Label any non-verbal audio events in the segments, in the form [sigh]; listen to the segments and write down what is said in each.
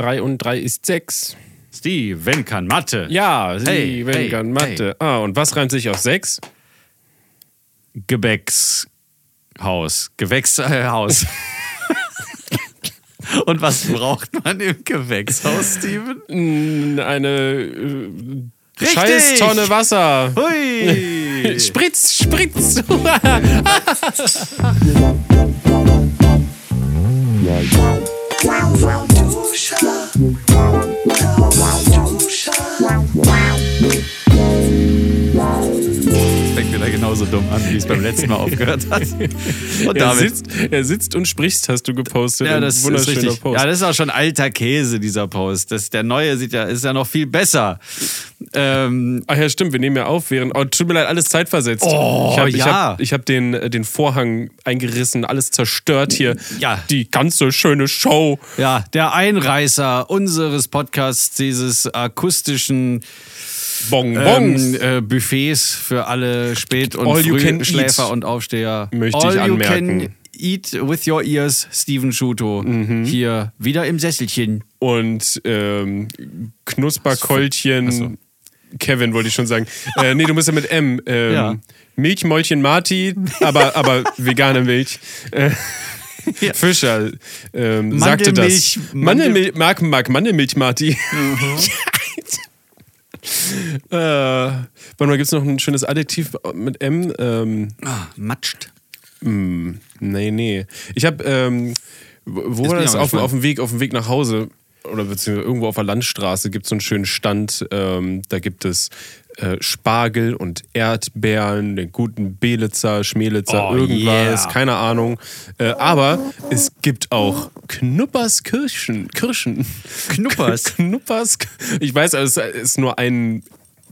3 und 3 ist 6. Steven kann Mathe. Ja, sie Hey, hey, kann Mathe. Ah, und was reimt sich auf 6? Gewächshaus. Gewächshaus. [laughs] Und was braucht man im Gewächshaus, Steven? Eine äh, Richtig. Scheißtonne Wasser. Hui! [laughs] Spritz, spritz. [laughs] Fängt wieder genauso dumm an, wie es beim letzten Mal aufgehört hat. Und er, sitzt, er sitzt und spricht, hast du gepostet. Ja, das ist richtig. Post. Ja, das ist auch schon alter Käse, dieser Post. Das, der neue sieht ja, ist ja noch viel besser. Ähm, Ach ja, stimmt, wir nehmen ja auf, während. Oh, tut mir leid, alles zeitversetzt. Oh, ich habe ich ja. hab, ich hab den, äh, den Vorhang eingerissen, alles zerstört hier. Ja. Die ganze schöne Show. ja, der Einreißer unseres Podcasts, dieses akustischen Bonbons. ähm, äh, Buffets für alle Spät- und All you Frühschläfer und Aufsteher. Möchte ich All you anmerken. can eat with your ears, Steven Schuto. Mhm. Hier wieder im Sesselchen. und ähm, Knusperkeulchen. Kevin wollte ich schon sagen. Äh, nee, du musst ja mit M. Ähm, Ja. Milchmäulchen Marti, aber, aber vegane Milch. Äh, Ja. Fischer ähm, sagte das. Mandelmilch, Mark, Mark Mandelmilch Marti. Mhm. [laughs] äh, warte mal, gibt es noch ein schönes Adjektiv mit M? Ähm, Ah, matscht. Nee, nee. Ich habe, ähm, wo war das? Auf, auf dem Weg, auf dem Weg nach Hause oder beziehungsweise irgendwo auf der Landstraße gibt es so einen schönen Stand. Ähm, da gibt es äh, Spargel und Erdbeeren, den guten Belitzer, Schmelitzer, Oh, irgendwas, yeah. keine Ahnung. Äh, aber es gibt auch Knuppers Kirschen. Kirschen. Knuppers? [laughs] Knuppers. Ich weiß, es ist nur ein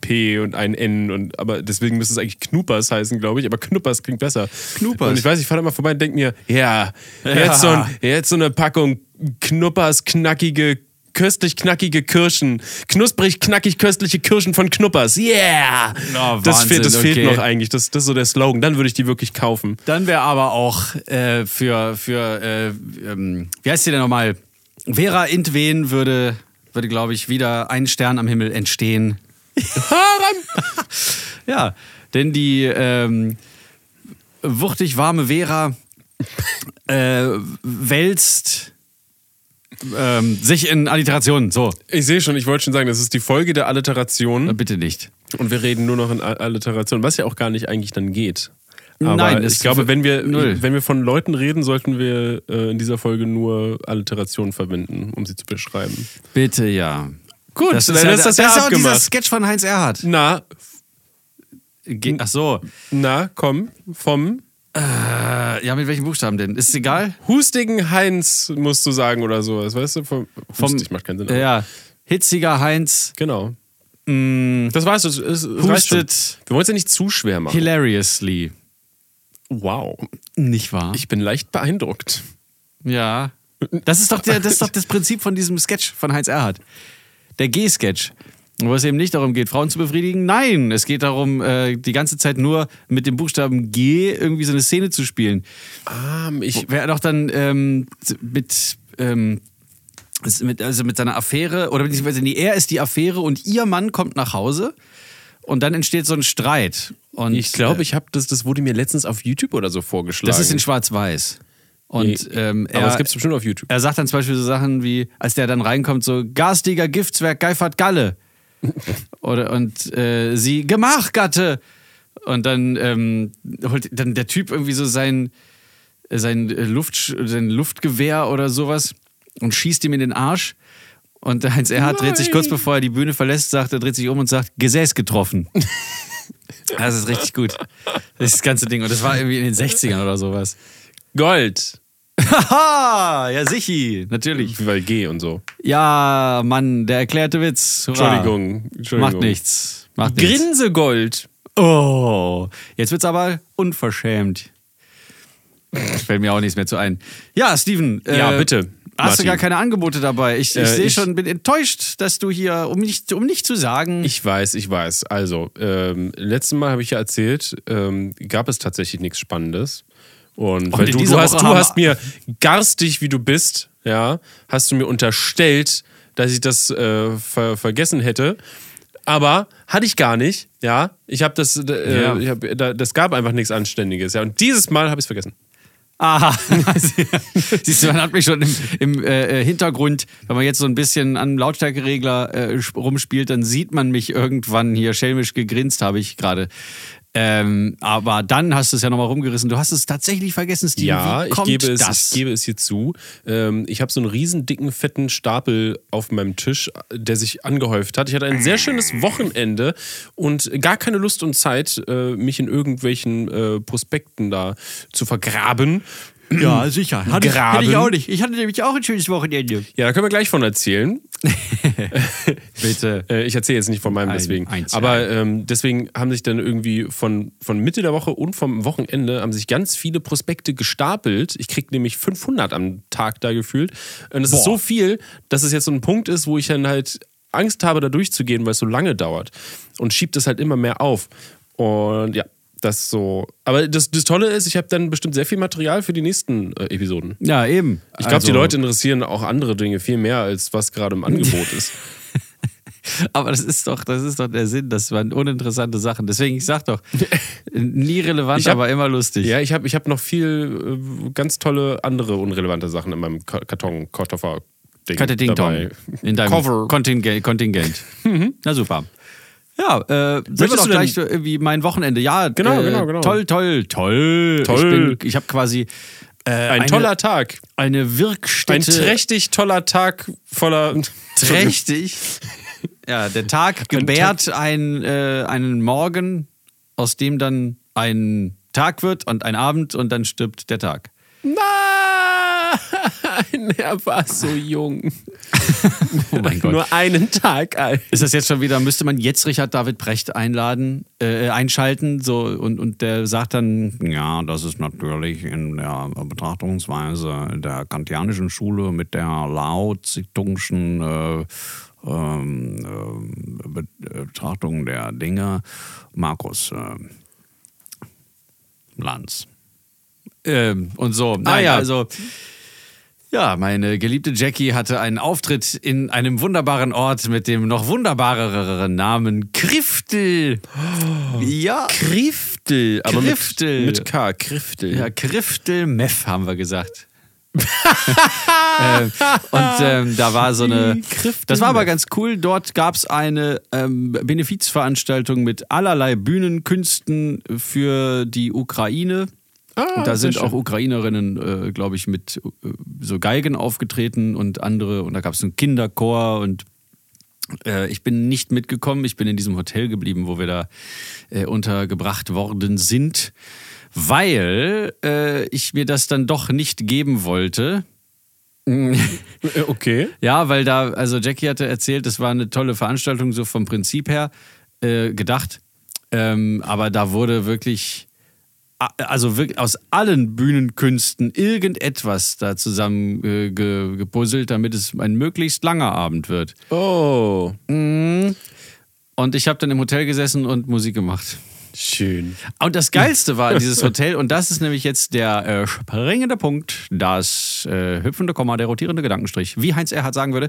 P und ein N und aber deswegen müsste es eigentlich Knuppers heißen, glaube ich. Aber Knuppers klingt besser. Knuppers. Und ich weiß, ich fahre mal vorbei und denke mir, ja, [laughs] jetzt, so ein, jetzt so eine Packung Knuppers knackige, köstlich knackige Kirschen. Knusprig, knackig, köstliche Kirschen von Knuppers. Yeah! Oh, das Wahnsinn, fehlt, das fehlt okay. noch eigentlich. Das, das ist so der Slogan. Dann würde ich die wirklich kaufen. Dann wäre aber auch äh, für, für äh, ähm, wie heißt sie denn nochmal? Vera Intwen würde, würde glaube ich, wieder ein Stern am Himmel entstehen. [laughs] ja, denn die ähm, wuchtig warme Vera äh, wälzt ähm, sich in Alliterationen. So, Ich sehe schon, ich wollte schon sagen, das ist die Folge der Alliteration. bitte nicht. Und wir reden nur noch in Al- Alliteration, was ja auch gar nicht eigentlich dann geht. Aber Nein, ich glaube, wenn wir, null. wenn wir von Leuten reden, sollten wir äh, in dieser Folge nur Alliterationen verwenden, um sie zu beschreiben. Bitte ja. Gut, Das dann ist, ja, das ja das ist auch dieser. Sketch von Heinz Erhardt. Na, Ge- Ach so. na, komm, vom Äh, ja, mit welchen Buchstaben denn? Ist es egal? hustigen Heinz musst du sagen oder sowas, weißt du? Vom, Vom- hustig macht keinen Sinn. Äh, Ja. Hitziger Heinz Genau. mh, Das war's, es, es, hustet Wir wollen es ja nicht zu schwer machen. hilariously. Wow, Nicht wahr? ich bin leicht beeindruckt. ja. Das ist, doch der, das ist doch das Prinzip von diesem Sketch von Heinz Erhardt. Der G-Sketch. Wo es eben nicht darum geht, Frauen zu befriedigen. Nein, es geht darum, äh, die ganze Zeit nur mit dem Buchstaben G irgendwie so eine Szene zu spielen. Ah, ich, Wer doch dann ähm, mit, ähm, mit, also mit seiner Affäre, oder beziehungsweise nee, er ist die Affäre und ihr Mann kommt nach Hause und dann entsteht so ein Streit. Und ich glaube, äh, ich habe das, das wurde mir letztens auf YouTube oder so vorgeschlagen. das ist in Schwarz-Weiß. Und ähm, Aber er, es gibt es bestimmt auf YouTube. er sagt dann zum Beispiel so Sachen wie, als der dann reinkommt, so garstiger Giftswerk Geifert Galle. Oder und äh, sie Gemach, Gatte. Und dann ähm, holt dann der Typ irgendwie so sein, sein, äh, Luft, sein Luftgewehr oder sowas und schießt ihm in den Arsch. Und Heinz Erhardt dreht sich kurz bevor er die Bühne verlässt, sagt, er dreht sich um und sagt, Gesäß getroffen. [laughs] Das ist richtig gut. Das ist das ganze Ding. Und das war irgendwie in den 60ern oder sowas. Gold. Haha, ja sichi, natürlich. Weil G und so. Ja, Mann, der erklärte Witz. Hurra. Entschuldigung. Entschuldigung. Macht nichts. Macht nichts. Grinsegold. Oh, jetzt wird's aber unverschämt. Fällt mir auch nichts mehr zu ein. Ja, Steven. Ja, bitte, Hast du Martin. gar keine Angebote dabei? Ich, ich Äh, sehe schon, bin enttäuscht, dass du hier, um nicht, um nicht zu sagen. Ich weiß, ich weiß. Also, ähm, letztes Mal habe ich ja erzählt, ähm, gab es tatsächlich nichts Spannendes. Und, weil in du, du, hast, du hast mir garstig, wie du bist, ja, hast du mir unterstellt, dass ich das äh, ver vergessen hätte. Aber hatte ich gar nicht, ja. Ich habe das, äh, Ja. ich hab, da, das gab einfach nichts Anständiges, ja. Und dieses Mal habe ich es vergessen. Aha. [laughs] [laughs] Siehst du, man hat mich schon im, im äh, Hintergrund, wenn man jetzt so ein bisschen an dem Lautstärkeregler äh, sp- rumspielt, dann sieht man mich irgendwann hier schelmisch gegrinst, habe ich gerade. Ähm, aber dann hast du es ja nochmal rumgerissen. Du hast es tatsächlich vergessen, Steve. Ja, ich gebe, es, das? ich gebe es hier zu. Ähm, ich habe so einen riesen dicken, fetten Stapel auf meinem Tisch, der sich angehäuft hat. Ich hatte ein sehr schönes Wochenende und gar keine Lust und Zeit, äh, mich in irgendwelchen äh, Prospekten da zu vergraben. ja, sicher. Hatte ich, Graben. hatte ich auch nicht. Ich hatte nämlich auch ein schönes Wochenende. Ja, da können wir gleich von erzählen. [laughs] Bitte. Äh, ich erzähle jetzt nicht von meinem Ein- deswegen. eins, Aber ähm, deswegen haben sich dann irgendwie von, von Mitte der Woche und vom Wochenende haben sich ganz viele Prospekte gestapelt. Ich krieg nämlich 500 am Tag da gefühlt. Und es ist so viel, dass es jetzt so ein Punkt ist, wo ich dann halt Angst habe, da durchzugehen, weil es so lange dauert. Und schiebt es halt immer mehr auf. Und ja, das so. Aber das, das Tolle ist, ich habe dann bestimmt sehr viel Material für die nächsten äh, Episoden. Ja, eben. Ich glaube, Also- die Leute interessieren auch andere Dinge viel mehr, als was gerade im Angebot ist. [laughs] Aber das ist doch, das ist doch der Sinn, das waren uninteressante Sachen. Deswegen, ich sag doch, [laughs] nie relevant, hab- aber immer lustig. Ja, ich habe ich hab noch viel äh, ganz tolle andere unrelevante Sachen in meinem Ka- Karton, Koffer. Ding Ding Dong. dabei. In deinem Cover. Kontingent. Kontingent. [laughs] Na super. Ja, äh, sind wir doch gleich so irgendwie mein Wochenende. Ja, Genau, äh, genau, genau. Toll, toll, toll. Toll. Ich, bin- ich habe quasi äh, Ein eine, toller Tag. eine Ein Wirkstätte. trächtig toller Tag voller. Trächtig. Ja, der Tag gebärt ein, äh, einen Morgen, aus dem dann ein Tag wird und ein Abend und dann stirbt der Tag. Nein, er war so jung. Oh mein [laughs] Gott. Nur einen Tag alt. Ist das jetzt schon wieder, müsste man jetzt Richard David Brecht einladen, äh, einschalten so, und, und der sagt dann, ja, das ist natürlich in der Betrachtungsweise der kantianischen Schule mit der Lao-Zitungschen äh, ähm, äh, Betrachtung der Dinge Markus äh, Lanz. Ähm, und so. Nein, ja. also ja, meine geliebte Jackie hatte einen Auftritt in einem wunderbaren Ort mit dem noch wunderbareren Namen Kriftel. Ja. Kriftel. Aber mit, Kriftel. mit K. Kriftel. Ja, Kriftel Meth haben wir gesagt. [laughs] ähm, und ähm, da war so eine. Das war aber ganz cool. Dort gab es eine ähm, Benefizveranstaltung mit allerlei Bühnenkünsten für die Ukraine. Ah, Und da sind schön. auch Ukrainerinnen, äh, glaube ich, mit äh, so Geigen aufgetreten und andere. Und da gab es einen Kinderchor und äh, ich bin nicht mitgekommen. Ich bin in diesem Hotel geblieben, wo wir da äh, untergebracht worden sind, weil äh, ich mir das dann doch nicht geben wollte. [laughs] Okay. Ja, weil da, also Jackie hatte erzählt, es war eine tolle Veranstaltung, so vom Prinzip her äh, gedacht. Ähm, aber da wurde wirklich, also wirklich aus allen Bühnenkünsten irgendetwas da zusammen äh, ge, gepuzzelt, damit es ein möglichst langer Abend wird. Oh. Und ich habe dann im Hotel gesessen und Musik gemacht. Schön. Und das Geilste war dieses Hotel, und das ist nämlich jetzt der äh, springende Punkt, das äh, hüpfende Komma, der rotierende Gedankenstrich, wie Heinz Erhardt sagen würde,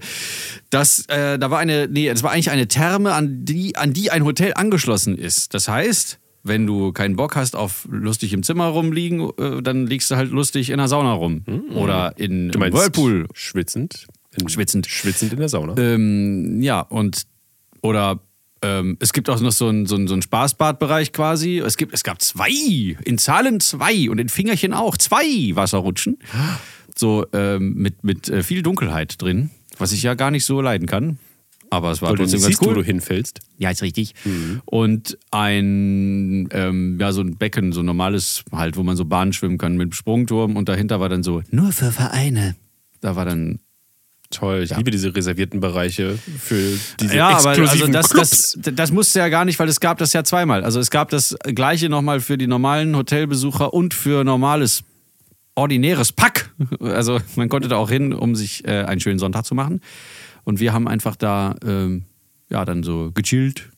dass äh, da war eine, nee, das war eigentlich eine Therme, an die, an die ein Hotel angeschlossen ist. Das heißt, wenn du keinen Bock hast auf lustig im Zimmer rumliegen, äh, dann liegst du halt lustig in der Sauna rum. Oder in. Du meinst Whirlpool. Schwitzend. In, Schwitzend. Schwitzend in der Sauna. Ähm, ja, und oder ähm, es gibt auch noch so einen so so einen Spaßbadbereich quasi. Es, gibt, es gab zwei, in Zahlen zwei und in Fingerchen auch zwei Wasserrutschen. So ähm, mit, mit äh, viel Dunkelheit drin, was ich ja gar nicht so leiden kann. Aber es war Weil du trotzdem nicht ganz siehst, wo cool. du hinfällst. Ja, ist richtig. Und ein, ähm, ja, so ein Becken, so ein normales, halt, wo man so Bahn schwimmen kann mit Sprungturm und dahinter war dann so, nur für Vereine. Da war dann Toll, ich liebe diese reservierten Bereiche für diese ja, aber exklusiven also das, das, das musste ja gar nicht, weil es gab das ja zweimal. Also es gab das gleiche nochmal für die normalen Hotelbesucher und für normales, ordinäres Pack. [laughs] Also man konnte da auch hin, um sich äh, einen schönen Sonntag zu machen. Und wir haben einfach da, ähm, ja, dann so gechillt.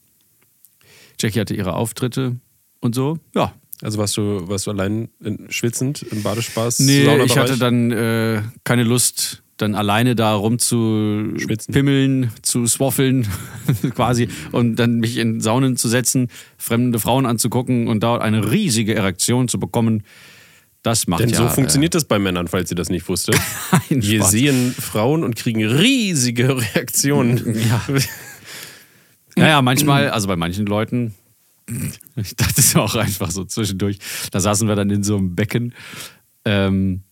Jackie hatte ihre Auftritte und so. Ja, Also warst du, warst du allein in, schwitzend im Badespaß? Nee, ich hatte dann äh, keine Lust, dann alleine da rum zu Schwitzen. pimmeln, zu swaffeln [laughs] quasi und dann mich in Saunen zu setzen, fremde Frauen anzugucken und dort eine riesige Erektion zu bekommen. Das macht Denn ja so funktioniert das bei Männern, falls ihr das nicht wusstet. [laughs] Wir Spaß. sehen Frauen und kriegen riesige Reaktionen. [laughs] Ja. Naja, manchmal, also bei manchen Leuten, ich dachte es auch einfach so zwischendurch, da saßen wir dann in so einem Becken. Ähm,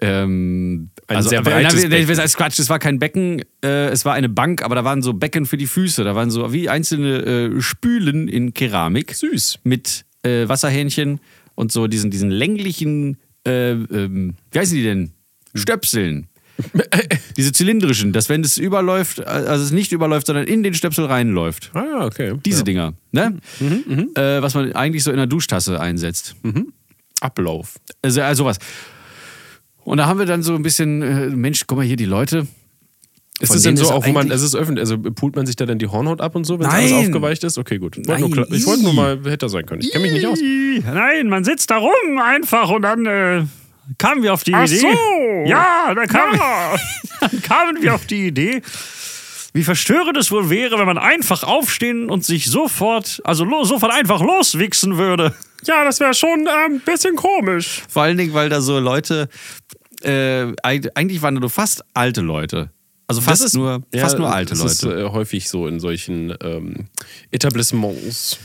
ähm, Ein sehr äh, breites nein, Becken. Das Quatsch, es war kein Becken, äh, es war eine Bank, aber da waren so Becken für die Füße. Da waren so wie einzelne äh, Spülen in Keramik. Süß. Mit äh, Wasserhähnchen und so diesen, diesen länglichen, äh, ähm, wie heißen die denn? Stöpseln. [laughs] Diese zylindrischen, dass wenn es überläuft, also es nicht überläuft, sondern in den Stöpsel reinläuft. Ah ja, okay. Diese ja. Dinger, ne? Äh, was man eigentlich so in einer Duschtasse einsetzt. Ablauf. Also, also sowas. Und da haben wir dann so ein bisschen, äh, Mensch, guck mal hier, die Leute. Ist es denn so, ist auch wo man, es ist öffentlich, also pult man sich da dann die Hornhaut ab und so, wenn alles aufgeweicht ist? Okay, gut. Wollte nur ich wollte nur mal, hätte sein können. Ich kenne mich nicht aus. Nein, man sitzt da rum einfach und dann äh, kamen wir auf die Ach Idee. so. Ja, da kam, [laughs] dann kamen wir auf die Idee, wie verstörend es wohl wäre, wenn man einfach aufstehen und sich sofort, also lo, sofort einfach loswichsen würde. Ja, das wäre schon ein ähm, bisschen komisch. Vor allen Dingen, weil da so Leute, äh, eig- eigentlich waren da nur fast alte Leute. Also fast, nur, fast nur alte das ist Leute. äh, häufig so in solchen ähm, Etablissements.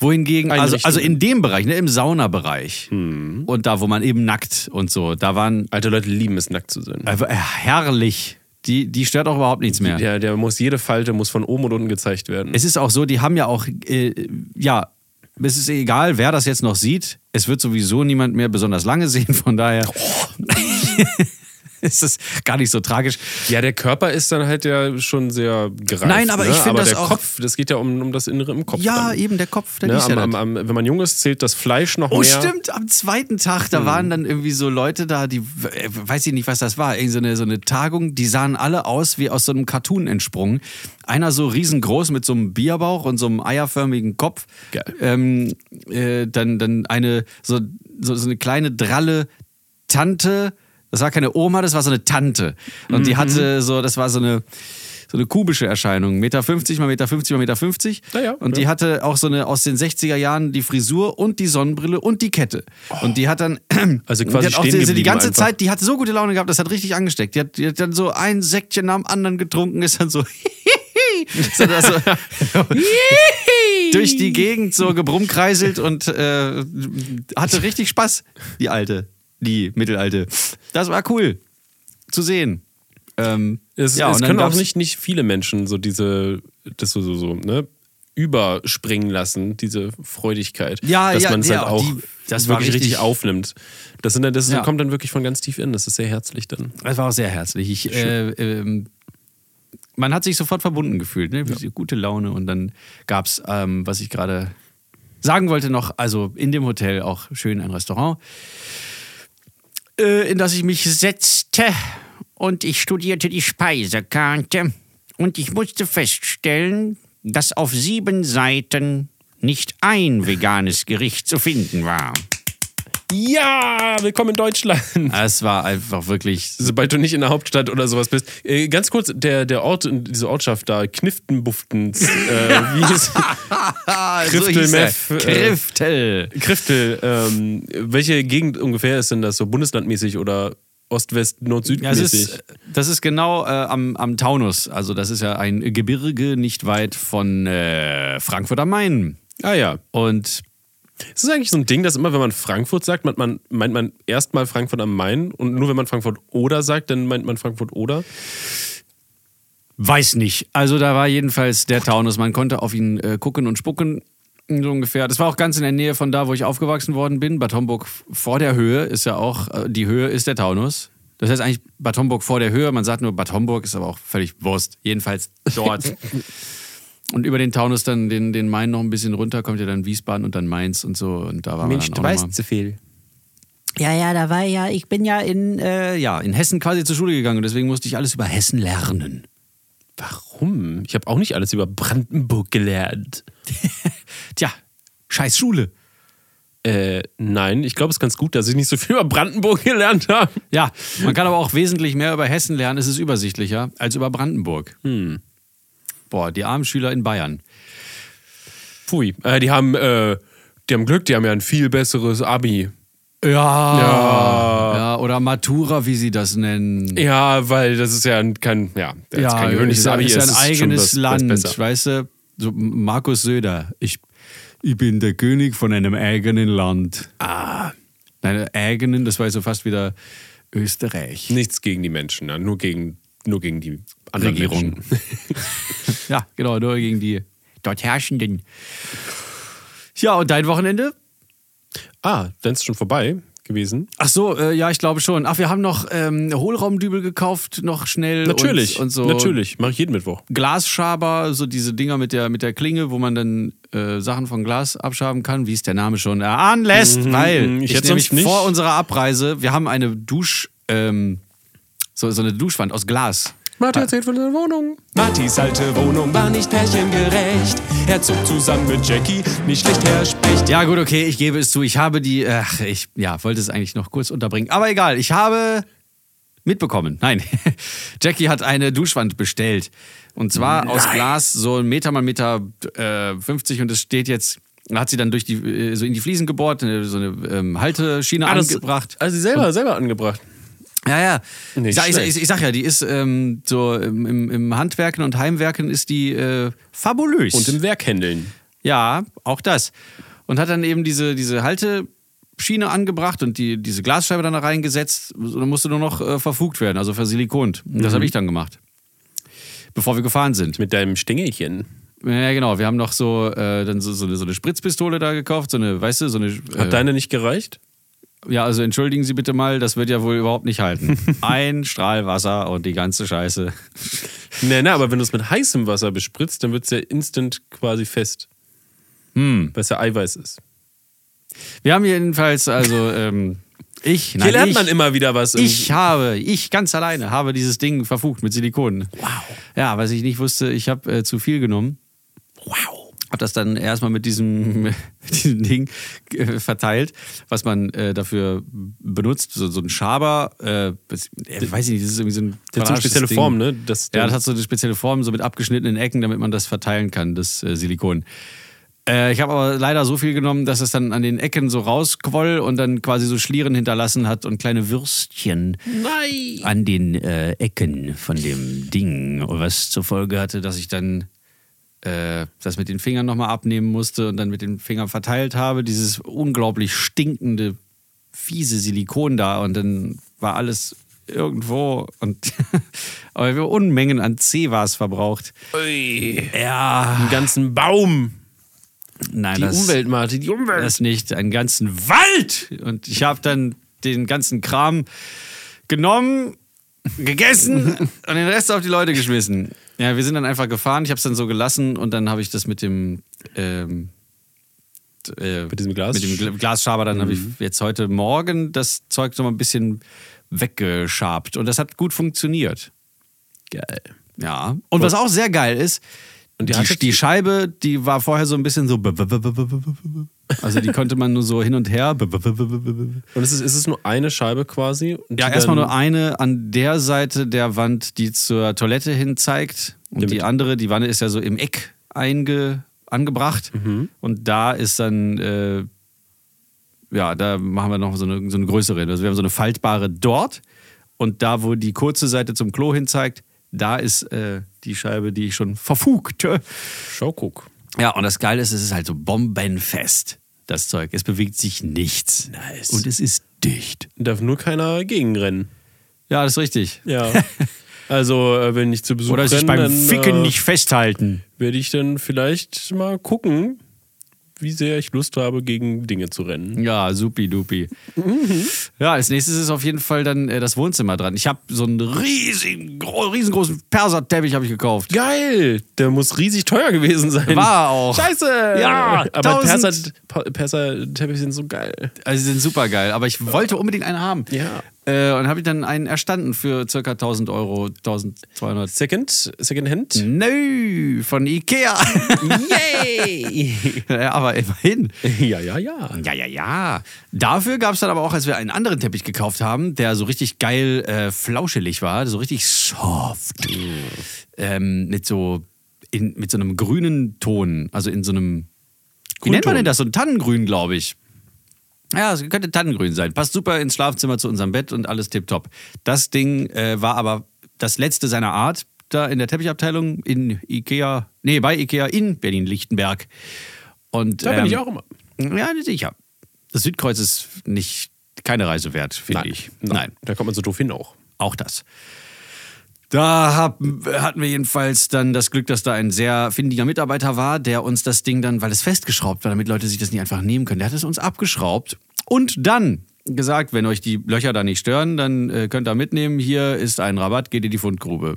Wohingegen, also, also in dem Bereich, ne, im Saunabereich und da, wo man eben nackt und so, da waren Alte Leute lieben es, nackt zu sein. äh, herrlich. Die, die stört auch überhaupt nichts mehr. Der, der muss, jede Falte muss von oben und unten gezeigt werden. Es ist auch so, die haben ja auch, äh, ja, es ist egal, wer das jetzt noch sieht. Es wird sowieso niemand mehr besonders lange sehen, von daher [laughs] ist es gar nicht so tragisch. Ja, der Körper ist dann halt ja schon sehr gereift. Nein, aber ne? ich finde das der auch- Kopf, das geht ja um, um das Innere im Kopf. Ja, dann. eben der Kopf, der Ne? Am, ja am, das. am, wenn man jung ist, zählt das Fleisch noch Oh, mehr. stimmt, am zweiten Tag, da waren dann irgendwie so Leute da, die, äh, weiß ich nicht, was das war, irgendwie so eine, so eine Tagung, die sahen alle aus wie aus so einem Cartoon entsprungen. Einer so riesengroß mit so einem Bierbauch und so einem eierförmigen Kopf. Geil. Ähm, äh, dann, dann eine, so, so, so eine kleine dralle Tante, das war keine Oma, das war so eine Tante. Und Mhm. die hatte so, das war so eine, so eine kubische Erscheinung. Meter 50 mal Meter 50 mal Meter 50. Ja, ja, und ja. die hatte auch so eine aus den 60er Jahren die Frisur und die Sonnenbrille und die Kette. Und die hat dann. [clears throat] Also die quasi hat auch die, die ganze einfach. Zeit, die hat so gute Laune gehabt, das hat richtig angesteckt. Die hat, die hat dann so ein Säckchen nach dem anderen getrunken, ist dann so. [laughs] so, so durch die Gegend so gebrummkreiselt und äh, hatte richtig Spaß, die alte, die mittelalte. Das war cool zu sehen. Ähm, Es, ja, es können auch nicht, nicht viele Menschen so diese, das so, so, so, ne? überspringen lassen, diese Freudigkeit. Ja, dass ja, man es ja, halt auch die- das wirklich richtig, richtig- aufnimmt. Das, sind das Ja. kommt dann wirklich von ganz tief in. Das ist sehr herzlich dann. Es war auch sehr herzlich. Ich, äh, ähm, man hat sich sofort verbunden gefühlt, ne? Gute Laune. Und dann gab es, ähm, was ich gerade sagen wollte, noch, also in dem Hotel auch schön ein Restaurant, in das ich mich setzte und ich studierte die Speisekarte. Und ich musste feststellen, dass auf sieben Seiten nicht ein veganes Gericht zu finden war. Ja, willkommen in Deutschland. Es war einfach wirklich Sobald du nicht in der Hauptstadt oder sowas bist. Äh, ganz kurz, der, der Ort, diese Ortschaft da, Kniftenbuftens, äh, wie hieß Ah, [laughs] Kriftel-Meff, äh, Kriftel. Kriftel, ähm, welche Gegend ungefähr ist denn das so bundeslandmäßig oder Ost, West, Nord, Süd Ja, mäßig? ist, das ist genau äh, am, am Taunus. Also das ist ja ein Gebirge nicht weit von äh, Frankfurt am Main. ah ja. Und Ist das eigentlich so ein Ding, dass immer, wenn man Frankfurt sagt, meint man, meint man erstmal Frankfurt am Main und nur wenn man Frankfurt oder sagt, dann meint man Frankfurt oder? weiß nicht. Also da war jedenfalls der Taunus. Man konnte auf ihn äh, gucken und spucken. So ungefähr. Das war auch ganz in der Nähe von da, wo ich aufgewachsen worden bin. Bad Homburg vor der Höhe ist ja auch, äh, die Höhe ist der Taunus. Das heißt eigentlich Bad Homburg vor der Höhe. Man sagt nur Bad Homburg, ist aber auch völlig Wurst. Jedenfalls dort. [laughs] und über den Taunus dann den, den Main noch ein bisschen runter, kommt ja dann Wiesbaden und dann Mainz und so. Und da war auch noch mal. zu viel. Ja, ja, da war ja, ich bin ja in, äh, ja, in Hessen quasi zur Schule gegangen und deswegen musste ich alles über Hessen lernen. Warum? Ich habe auch nicht alles über Brandenburg gelernt. [laughs] Tja, scheiß Schule. Äh, nein, ich glaube, es ist ganz gut, dass ich nicht so viel über Brandenburg [laughs] gelernt habe. Ja, man kann aber auch wesentlich mehr über Hessen lernen, es ist übersichtlicher als über Brandenburg. Hm. Boah, die armen Schüler in Bayern. Pfui. Äh, die haben, äh, die haben Glück, die haben ja ein viel besseres Abi. Ja. Ja. ja. Oder Matura, wie sie das nennen. Ja, weil das ist ja ein- kein, ja, das ist kein gewöhnliches ist, ja- Abi. ist ja es ein eigenes was Land, besser. weißt du? So Markus Söder, ich, ich bin der König von einem eigenen Land. Ah, Nein, eigenen, das war ja so fast wieder Österreich. nichts gegen die Menschen, ja, nur gegen, nur gegen die anderen. [laughs] Ja, genau, nur gegen die dort Herrschenden. Ja, und dein Wochenende? Ah, dann ist schon vorbei gewesen. Ach so, äh, ja, ich glaube schon. Ach, wir haben noch ähm, Hohlraumdübel gekauft, noch schnell. Natürlich, Und, und so natürlich, mache ich jeden Mittwoch. Glasschaber, so diese Dinger mit der, mit der Klinge, wo man dann äh, Sachen von Glas abschaben kann, wie es der Name schon erahnen lässt, weil mhm, ich ich, hätte nämlich nicht- vor unserer Abreise, wir haben eine Dusch, ähm, so, so eine Duschwand aus Glas. Martin erzählt von seiner Wohnung. Martis alte Wohnung war nicht pärchengerecht. Er zog zusammen mit Jackie, nicht schlecht Herr Specht. Ja, gut, okay, ich gebe es zu. Ich habe die, ach, ich ja, wollte es eigentlich noch kurz unterbringen. Aber egal, ich habe mitbekommen. Nein, [laughs] Jackie hat eine Duschwand bestellt. Und zwar aus Glas, so ein Meter mal Meter äh, 50 und es steht jetzt, hat sie dann durch die, äh, so in die Fliesen gebohrt, so eine ähm, Halteschiene Ah, das- angebracht. Also sie selber, selber angebracht. Ja, ja. Ich, sag, ich, ich, sag ja, die ist ähm, so im, im- Handwerken und Heimwerken ist die äh, fabulös. Und im Werkhändeln. Ja, auch das. Und hat dann eben diese, diese Halteschiene angebracht und die, diese Glasscheibe dann da reingesetzt. Und dann musste nur noch äh, verfugt werden, also versilikont. Und Das habe ich dann gemacht. Bevor wir gefahren sind. Mit deinem Stängelchen. Ja, genau. Wir haben noch so, äh, dann so, so, eine, so eine Spritzpistole da gekauft, so eine, weißt du, so eine. Hat Äh, deine nicht gereicht? Ja, also entschuldigen Sie bitte mal, das wird ja wohl überhaupt nicht halten. [laughs] Ein Strahl Wasser und die ganze Scheiße. Nee, nee, aber wenn du es mit heißem Wasser bespritzt, dann wird es ja instant quasi fest. Hm. Weil es ja Eiweiß ist. Wir haben jedenfalls, also, ähm, ich, Hier nein, lernt ich, man immer wieder was. Ich habe, ich ganz alleine habe dieses Ding verfugt mit Silikon. Wow. Ja, was ich nicht wusste, ich habe äh, zu viel genommen. Wow. Habe das dann erstmal mit diesem, [laughs] mit diesem Ding äh, verteilt, was man äh, dafür benutzt. So, so ein Schaber, äh, das- äh, weiß ich nicht, das ist irgendwie so ein. Das hat so eine spezielle Ding. Form, ne? Das, Ja, das hat so eine spezielle Form, so mit abgeschnittenen Ecken, damit man das verteilen kann, das äh, Silikon. Äh, ich habe aber leider so viel genommen, dass es dann an den Ecken so rausquoll und dann quasi so Schlieren hinterlassen hat und kleine Würstchen Nein! an den äh, Ecken von dem Ding, was zur Folge hatte, dass ich dann äh, das mit den Fingern nochmal abnehmen musste und dann mit den Fingern verteilt habe. Dieses unglaublich stinkende, fiese Silikon da und dann war alles irgendwo und [laughs] aber wir haben Unmengen an C-Was verbraucht. Ui. Ja, Einen ganzen Baum. nein, Die das, Umwelt, Martin, die Umwelt. das nicht, einen ganzen Wald. Und ich habe dann den ganzen Kram genommen, gegessen und den Rest auf die Leute geschmissen. Ja, wir sind dann einfach gefahren. Ich habe es dann so gelassen und dann habe ich das mit dem ähm, äh, Mit diesem Glas? mit dem Gl- Glasschaber dann habe ich jetzt heute Morgen das Zeug so mal ein bisschen weggeschabt und das hat gut funktioniert. Geil. Ja. Und was auch sehr geil ist, die die, die, Scheibe, die war vorher so ein bisschen so. Also die konnte man nur so hin und her. Und es ist, ist es nur eine Scheibe quasi? Ja, erstmal nur eine an der Seite der Wand, die zur Toilette hin zeigt. Und Damit- die andere, die Wanne ist ja so im Eck einge, angebracht. Und da ist dann, äh, ja, da machen wir noch so eine, so eine größere. Also wir haben so eine faltbare dort. Und da, wo die kurze Seite zum Klo hin zeigt, da ist äh, die Scheibe, die ich schon verfugte. Schau, guck. Ja, und das Geile ist, es ist halt so bombenfest, das Zeug. Es bewegt sich nichts. Nice. Und es ist dicht. Darf nur keiner gegenrennen. Ja, das ist richtig. Ja. [laughs] Also, äh, wenn ich zu Besuch Oder sich beim Ficken äh, nicht festhalten. werde ich dann vielleicht mal gucken, wie sehr ich Lust habe, gegen Dinge zu rennen. Ja, supi dupi. Ja, als nächstes ist auf jeden Fall dann äh, das Wohnzimmer dran. Ich habe so einen riesigen, gro- riesengroßen Perserteppich habe ich gekauft. Geil! Der muss riesig teuer gewesen sein. War auch. Scheiße! Ja, aber 1000. Perser, Perser-Teppiche sind so geil. Also sie sind super geil, aber ich wollte unbedingt eine haben. Ja. Äh, und habe ich dann einen erstanden für circa 1000 Euro, 1200. Second, Second Hand? Nö, von Ikea. Yay! [laughs] ja, aber immerhin. ja, ja, ja. Ja, ja, ja. Dafür gab es dann aber auch, als wir einen anderen Teppich gekauft haben, der so richtig geil äh, flauschelig war, so richtig soft. ähm, mit so in, mit so einem grünen Ton, also in so einem. Wie nennt man denn das? So ein Tannengrün, glaube ich. Ja, es könnte Tannengrün sein. Passt super ins Schlafzimmer zu unserem Bett und alles tipptopp. Das Ding äh, war aber das letzte seiner Art da in der Teppichabteilung in Ikea, nee, bei Ikea in Berlin-Lichtenberg. Und, Da bin ich ähm, auch immer. Ja, sicher. Das Südkreuz ist nicht keine Reise wert, finde ich. Nein. Da kommt man so doof hin auch. Auch das. Da hab, hatten wir jedenfalls dann das Glück, dass da ein sehr findiger Mitarbeiter war, der uns das Ding dann, weil es festgeschraubt war, damit Leute sich das nicht einfach nehmen können, der hat es uns abgeschraubt und dann gesagt, wenn euch die Löcher da nicht stören, dann äh, könnt ihr mitnehmen. Hier ist ein Rabatt, geht in die Fundgrube.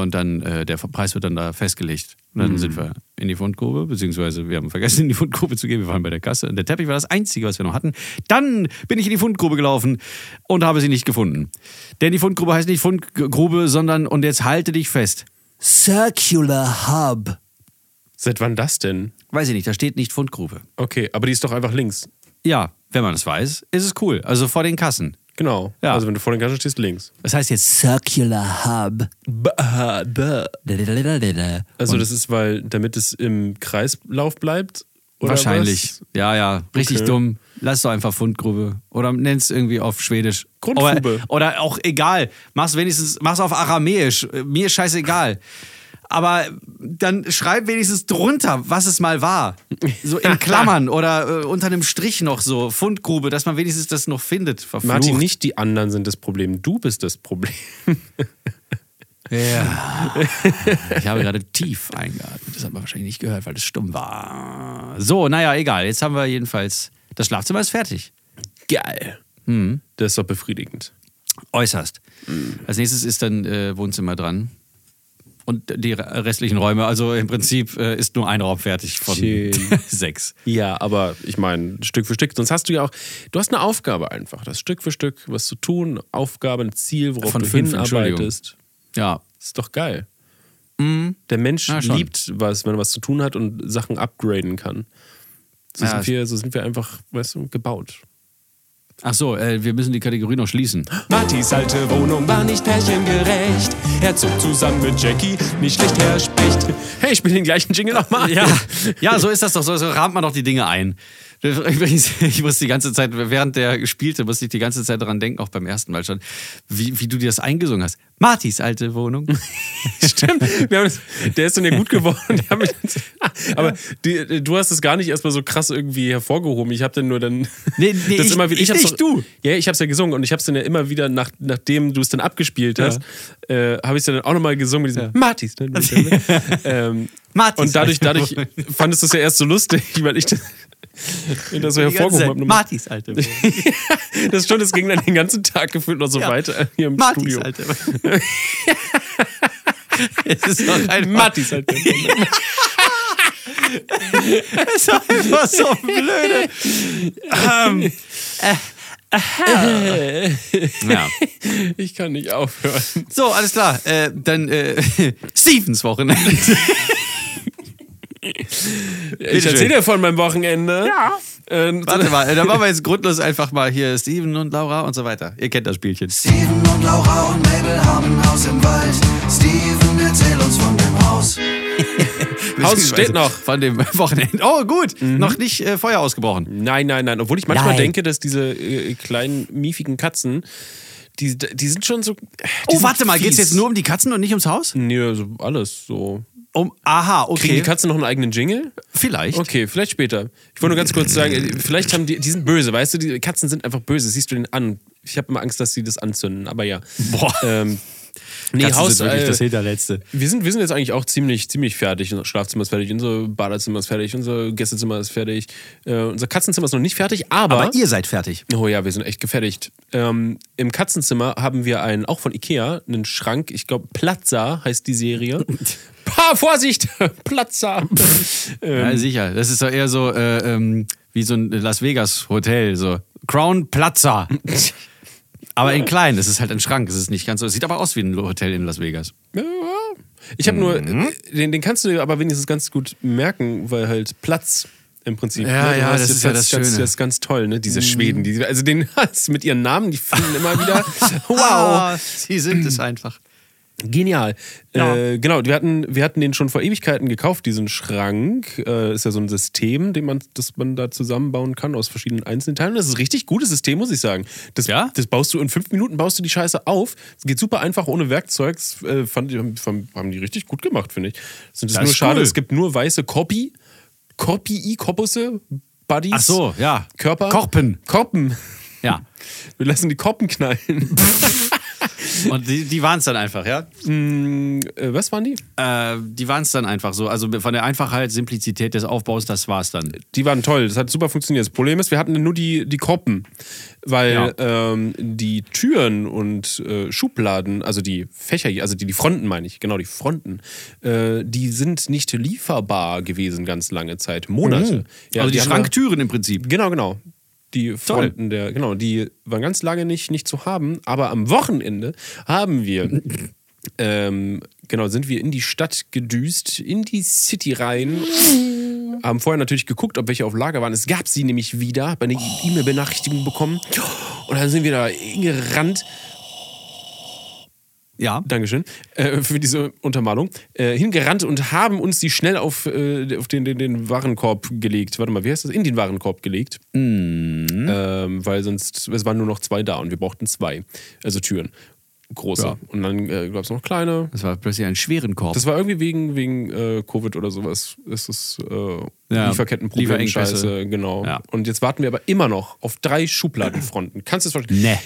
Und dann, äh, der Preis wird dann da festgelegt. Und dann sind wir in die Fundgrube, beziehungsweise wir haben vergessen, in die Fundgrube zu gehen. Wir waren bei der Kasse. Und der Teppich war das Einzige, was wir noch hatten. Dann bin ich in die Fundgrube gelaufen und habe sie nicht gefunden. Denn die Fundgrube heißt nicht Fundgrube, sondern, und jetzt halte dich fest, Circular Hub. Seit wann das denn? Weiß ich nicht, da steht nicht Fundgrube. Okay, aber die ist doch einfach links. Ja, wenn man es weiß, ist es cool. Also vor den Kassen. Genau. Ja. Also wenn du vor den Kassen stehst, links. Das heißt jetzt Circular Hub. Also das ist, weil, damit es im Kreislauf bleibt? Wahrscheinlich. was? Ja, ja. Richtig Okay. dumm. Lass doch einfach Fundgrube. Oder nenn's irgendwie auf Schwedisch. Grundgrube. Oder, oder auch egal. Mach's wenigstens, mach's auf Aramäisch. Mir ist scheißegal. Aber dann schreib wenigstens drunter, was es mal war. So in [laughs] Klammern oder äh, unter einem Strich noch so. Fundgrube, dass man wenigstens das noch findet. Verflucht. Martin, nicht die anderen sind das Problem. Du bist das Problem. Ja. [laughs] Ich habe gerade tief eingeatmet. Das hat man wahrscheinlich nicht gehört, weil es stumm war. So, naja, egal. Jetzt haben wir jedenfalls. Das Schlafzimmer ist fertig. Geil. Hm. Das ist doch befriedigend. Äußerst. Als nächstes ist dann äh, Wohnzimmer dran. Und die re- restlichen Räume. Also im Prinzip äh, ist nur ein Raum fertig von Schön. [laughs] sechs. Ja, aber ich meine, Stück für Stück. Sonst hast du ja auch, du hast eine Aufgabe einfach. Das Stück für Stück was zu tun, Aufgabe, ein Ziel, worauf Von du fünf, hinarbeitest. Ja. ist doch geil. Der Mensch Ja, liebt was, wenn er was zu tun hat und Sachen upgraden kann. So, Ja, sind, wir, so sind wir einfach, weißt du, gebaut. Ach so, äh, wir müssen die Kategorie noch schließen. Martis alte Wohnung war nicht pärchengerecht. Er zog zusammen mit Jackie, nicht schlecht Herr Specht. Hey, ich spiele den gleichen Jingle nochmal. Ja, [laughs] ja, so ist das doch. So, so rahmt man doch die Dinge ein. Übrigens, [laughs] ich muss die ganze Zeit, während der spielte, musste ich die ganze Zeit daran denken, auch beim ersten Mal schon, wie, wie du dir das eingesungen hast. Martis alte Wohnung. [laughs] Stimmt. Das, der ist dann ja gut geworden. [laughs] Aber die, du hast es gar nicht erstmal so krass irgendwie hervorgehoben. Ich habe dann nur dann. Nee, nee, das ich- immer wieder, ich hab's nicht, doch- du. Ja, ich habe es ja gesungen und ich habe es dann ja immer wieder, nach, nachdem du es dann abgespielt hast, äh, habe ich es dann auch nochmal gesungen mit diesem Martis. ähm, Martis und dadurch, dadurch fandest du es ja erst so lustig, weil ich das, ich das so hervorgehoben habe. Martis alte. [laughs] Das stimmt, das ging dann den ganzen Tag gefühlt noch so Ja. weiter hier im Martis Studio. alte. [laughs] Es ist doch einfach, Martis halt. [laughs] es ist einfach so blöde. Ähm, äh, äh, ja. Ich kann nicht aufhören. So, alles klar. Äh, dann äh, Stevens Wochenende. Ich erzähle dir von meinem Wochenende. Ja. Ähm, Warte mal, äh, dann machen wir jetzt grundlos einfach mal hier Steven und Laura und so weiter. Ihr kennt das Spielchen. Steven und Laura und Mabel haben ein Haus im Wald. Steven, erzähl uns von dem Haus. [laughs] Haus steht noch. Von dem Wochenende. Oh, gut. Noch nicht äh, Feuer ausgebrochen. Nein, nein, nein. Obwohl ich manchmal Nein. denke, dass diese äh, kleinen, miefigen Katzen, die, die sind schon so. Die Oh, warte mal, geht's fies. jetzt nur um die Katzen und nicht ums Haus? Nee, also alles so. Um, aha, okay. Kriegen die Katzen noch einen eigenen Jingle? Vielleicht. Okay, vielleicht später. Ich wollte nur ganz kurz sagen, äh, vielleicht haben die, die sind böse, weißt du, die Katzen sind einfach böse, siehst du den an. Ich habe immer Angst, dass sie das anzünden, aber ja. Boah. Ähm, nee, Katzen Haus, sind wirklich äh, das Hinterletzte. wir sind, wir sind jetzt eigentlich auch ziemlich, ziemlich fertig. Unser Schlafzimmer ist fertig, unser Badezimmer ist fertig, unser Gästezimmer ist fertig. Äh, unser Katzenzimmer ist noch nicht fertig, aber. Aber ihr seid fertig. Oh ja, wir sind echt gefertigt. Ähm, Im Katzenzimmer haben wir einen, auch von Ikea, einen Schrank. Ich glaube, Platza heißt die Serie. [laughs] Pa, Vorsicht! [laughs] Platza! [laughs] ähm, Ja, sicher. Das ist doch eher so äh, ähm, wie so ein Las Vegas Hotel. So Crown Plaza. Aber in klein, das ist halt ein Schrank. Es ist nicht ganz so. Es sieht aber aus wie ein Hotel in Las Vegas. Ja. Ich habe nur, äh, den, den kannst du dir aber wenigstens ganz gut merken, weil halt Platz im Prinzip. Ja, ne? Ja, das ist ja ganz, das ganz, Schöne. Das ist ganz toll, ne? Diese Schweden, die, also den [laughs] hast mit ihren Namen, die finden immer wieder. [laughs] wow, sie sind es einfach. Genial. Ja. Äh, genau, wir hatten, wir hatten den schon vor Ewigkeiten gekauft, diesen Schrank. Äh, ist ja so ein System, den man, das man da zusammenbauen kann aus verschiedenen einzelnen Teilen. Das ist ein richtig gutes System, muss ich sagen. Das, Ja? das baust du in fünf Minuten, baust du die Scheiße auf. Es geht super einfach ohne Werkzeug. Das, äh, fand, haben, haben die richtig gut gemacht, finde ich. Es ist Das nur ist schade, cool. es gibt nur weiße Copy, Copy, Korpusse, Buddies. Ach so, ja. Körper. Korpen. Korpen. Ja. [laughs] Wir lassen die Korpen knallen. [laughs] Und die, die waren es dann einfach, ja? äh, was waren die? Äh, die waren es dann einfach so. Also von der Einfachheit, Simplizität des Aufbaus, das war es dann. Die waren toll, das hat super funktioniert. Das Problem ist, wir hatten nur die, die Korpen, weil Ja. ähm, die Türen und äh, Schubladen, also die Fächer, also die, die Fronten meine ich, genau die Fronten, äh, die sind nicht lieferbar gewesen ganz lange Zeit, Monate. Ja, also die, wir- Schranktüren im Prinzip. Genau, genau. Die Fronten der, genau, die waren ganz lange nicht, nicht zu haben, aber am Wochenende haben wir, [laughs] ähm, genau, sind wir in die Stadt gedüst, in die City rein, haben vorher natürlich geguckt, ob welche auf Lager waren. Es gab sie nämlich wieder, habe eine E-Mail-Benachrichtigung bekommen. Und dann sind wir da hingerannt, Ja. Dankeschön, äh, für diese Untermalung, äh, hingerannt und haben uns die schnell auf, äh, auf den, den, den Warenkorb gelegt. Warte mal, wie heißt das? In den Warenkorb gelegt. Ähm, weil sonst, es waren nur noch zwei da und wir brauchten zwei. Also Türen. Große. Ja. Und dann äh, gab es noch kleine. Das war plötzlich ein schweren Korb. Das war irgendwie wegen, wegen äh, Covid oder sowas. Es ist äh, Ja, Lieferkettenproblem. Scheiße, genau. Ja. Und jetzt warten wir aber immer noch auf drei Schubladenfronten. Kannst du es vorstellen? Nee.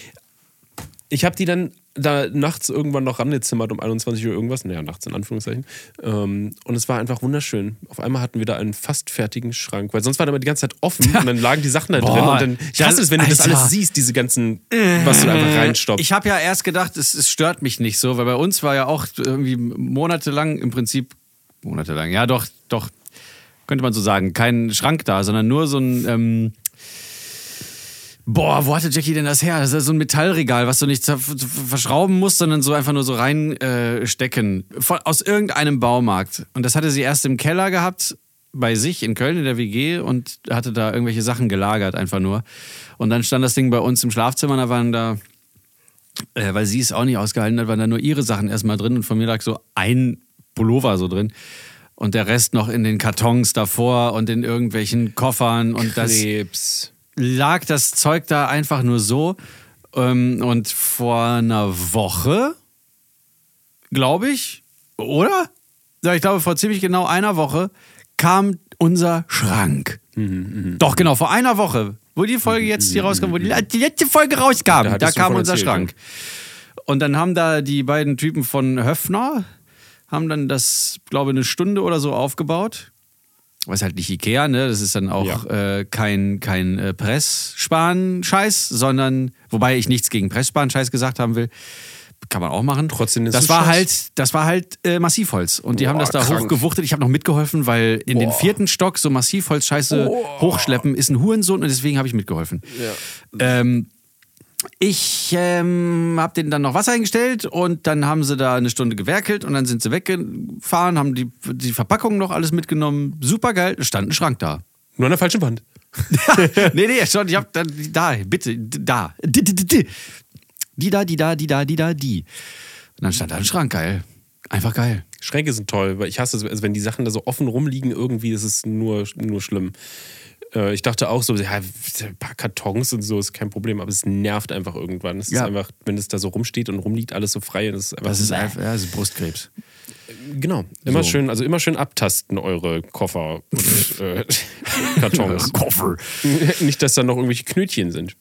Ich habe die dann da nachts irgendwann noch rangezimmert um 21 Uhr irgendwas. Naja, nachts in Anführungszeichen. Ähm, und es war einfach wunderschön. Auf einmal hatten wir da einen fast fertigen Schrank, weil sonst war der immer die ganze Zeit offen [laughs] und dann lagen die Sachen da drin. Boah, Und dann, ich hasse es, wenn du das Alter. alles siehst, diese ganzen, was du da einfach reinstopfst. Ich habe ja erst gedacht, es, es stört mich nicht so, weil bei uns war ja auch irgendwie monatelang im Prinzip, monatelang, ja doch, doch, könnte man so sagen, kein Schrank da, sondern nur so ein, ähm, boah, wo hatte Jackie denn das her? Das ist so ein Metallregal, was du nicht verschrauben musst, sondern so einfach nur so reinstecken. Äh, aus irgendeinem Baumarkt. Und das hatte sie erst im Keller gehabt, bei sich in Köln in der WG und hatte da irgendwelche Sachen gelagert, einfach nur. Und dann stand das Ding bei uns im Schlafzimmer, da waren da äh, weil sie es auch nicht ausgehalten hat, waren da nur ihre Sachen erstmal drin und von mir lag so ein Pullover so drin. Und der Rest noch in den Kartons davor und in irgendwelchen Koffern. Und das Krebs. Lag das Zeug da einfach nur so. Ähm, und vor einer Woche, glaube ich, oder? Ja, ich glaube, vor ziemlich genau einer Woche kam unser Schrank. Doch, genau, vor einer Woche, wo die Folge jetzt hier rauskam, wo die, die letzte Folge rauskam, Da da, kam unser erzählt, Schrank. Und dann haben da die beiden Typen von Höfner, haben dann das, glaube ich, eine Stunde oder so aufgebaut. Was halt nicht Ikea, ne? Das ist dann auch äh, kein, kein äh, Pressspan-Scheiß, sondern, wobei ich nichts gegen Pressspan-Scheiß gesagt haben will. Kann man auch machen. Trotzdem ist das es war Scheiß. halt, das war halt äh, Massivholz. Und die haben Boah, das da krank. hochgewuchtet. Ich habe noch mitgeholfen, weil in den vierten Stock so Massivholz-Scheiße hochschleppen ist ein Hurensohn und deswegen habe ich mitgeholfen. Ähm, ich ähm, habe denen dann noch Wasser hingestellt und dann haben sie da eine Stunde gewerkelt und dann sind sie weggefahren, haben die, die Verpackung noch alles mitgenommen. Super geil, stand ein Schrank da. Nur an der falschen Wand. [laughs] nee, nee, schon, ich hab da, da, bitte, da. Die, die, die, die. die da, die da, die da, die da, die. Und dann stand da ein Schrank, geil. Einfach geil. Schränke sind toll, weil ich hasse es, also wenn die Sachen da so offen rumliegen, irgendwie ist es nur, nur schlimm. Äh, ich dachte auch so, ja, ein paar Kartons und so ist kein Problem, aber es nervt einfach irgendwann. Es Ja. ist einfach, wenn es da so rumsteht und rumliegt, alles so frei. Das ist einfach, Das ist Bäh. einfach, ja, das ist Brustkrebs. Genau. Immer So. schön, also immer schön abtasten, eure Koffer und [laughs] äh, Kartons. [laughs] Koffer. [laughs] Nicht, dass da noch irgendwelche Knötchen sind.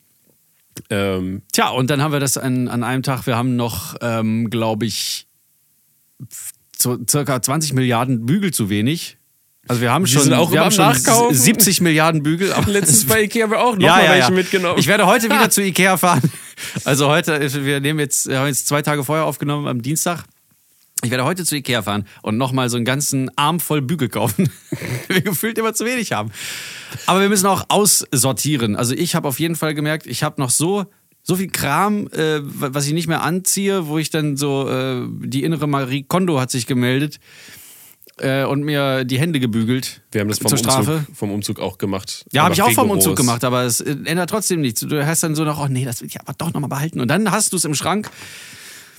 Ähm, Tja, und dann haben wir das an, an einem Tag, wir haben noch, ähm, glaube ich, circa 20 Milliarden Bügel zu wenig. Also wir haben Die schon, wir haben schon Nachkaufen. 70 Milliarden Bügel. [laughs] Letztens bei Ikea haben wir auch noch ja, mal ja, welche ja. mitgenommen. Ich werde heute wieder [laughs] zu Ikea fahren. Also heute, wir nehmen jetzt, wir haben jetzt zwei Tage vorher aufgenommen, am Dienstag. Ich werde heute zu Ikea fahren und nochmal so einen ganzen Arm voll Bügel kaufen. [laughs] wir gefühlt immer zu wenig haben. Aber wir müssen auch aussortieren. Also ich habe auf jeden Fall gemerkt, ich habe noch so, so viel Kram, äh, was ich nicht mehr anziehe, wo ich dann so, äh, die innere Marie Kondo hat sich gemeldet äh, und mir die Hände gebügelt. Wir haben das vom zur Strafe. Umzug, vom Umzug auch gemacht. Ja, habe ich auch vom. Umzug gemacht, aber es äh, ändert trotzdem nichts. Du hast dann so noch, oh nee, das will ich aber doch nochmal behalten. Und dann hast du es im Schrank,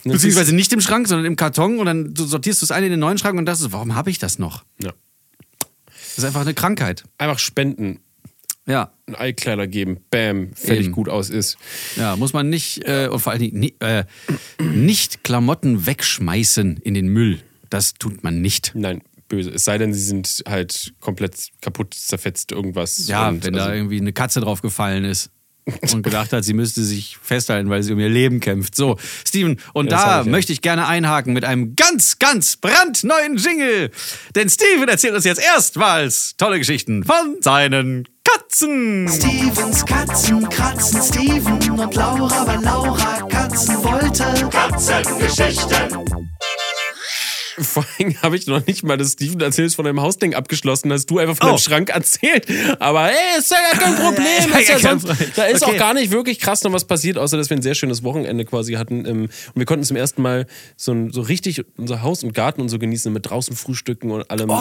beziehungsweise nicht im Schrank, sondern im Karton und dann sortierst du es ein in den neuen Schrank und das ist, warum habe ich das noch? Ja. Das ist einfach eine Krankheit. Einfach spenden, Ja, einen Eikleider geben, bam, fertig Eben. gut aus ist. ja, muss man nicht, äh, und vor allen Dingen äh, nicht Klamotten wegschmeißen in den Müll. Das tut man nicht. Nein, böse. Es sei denn, sie sind halt komplett kaputt, zerfetzt, irgendwas. Ja, Und wenn da also, irgendwie eine Katze drauf gefallen ist und gedacht hat, sie müsste sich festhalten, weil sie um ihr Leben kämpft. So, Steven, und Ja, da ich ja. möchte ich gerne einhaken mit einem ganz, ganz brandneuen Jingle. Denn Steven erzählt uns jetzt erstmals tolle Geschichten von seinen Katzen. Stevens Katzen kratzen Steven und Laura, weil Laura Katzen wollte. Katzengeschichten. Vor allem habe ich noch nicht mal das Steven erzählst von deinem Hausding abgeschlossen, hast du einfach von Oh. deinem Schrank erzählt. Aber hey, ist ja gar kein [laughs] Problem. Ja, Ist ja sonst, da ist Okay. auch gar nicht wirklich krass noch was passiert, außer dass wir ein sehr schönes Wochenende quasi hatten. ähm, Und wir konnten zum ersten Mal so, so richtig unser Haus und Garten und so genießen, mit draußen frühstücken und allem. Oh,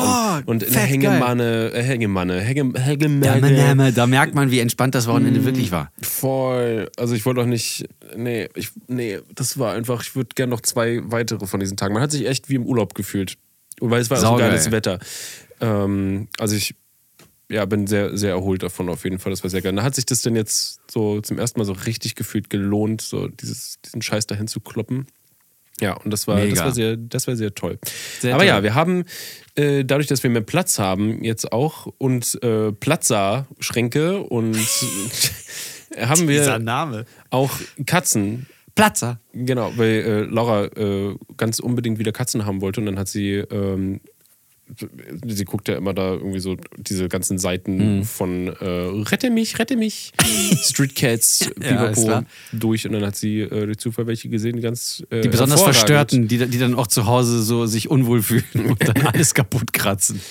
und, und in der Hängemanne, äh, Hängemanne, Hängemanne. man, da merkt man, wie entspannt das Mm. Wochenende wirklich war. Voll. Also ich wollte auch nicht. Nee, ich, nee, das war einfach. Ich würde gerne noch zwei weitere von diesen Tagen. Man hat sich echt wie im Urlaub gefühlt. Und weil es war so geiles Wetter. Ähm, also ich ja, bin sehr, sehr erholt davon auf jeden Fall. Das war sehr geil. Da hat sich das denn jetzt so zum ersten Mal so richtig gefühlt gelohnt, so dieses, diesen Scheiß dahin zu kloppen. Ja, und das war, das war, sehr, das war sehr toll. Sehr Aber toll. ja, wir haben äh, dadurch, dass wir mehr Platz haben, jetzt auch und äh, Platzer-Schränke und [laughs] haben wir Name. auch Katzen. Platzer. Genau, weil äh, Laura äh, ganz unbedingt wieder Katzen haben wollte und dann hat sie, ähm, sie guckt ja immer da irgendwie so diese ganzen Mhm. Seiten von äh, Rette mich, rette mich, [laughs] Street Cats, Ja, Pipapo klar. durch und dann hat sie äh, durch Zufall welche gesehen, die ganz äh, Die besonders Verstörten, die, die dann auch zu Hause so sich unwohl fühlen und dann [laughs] alles kaputt kratzen.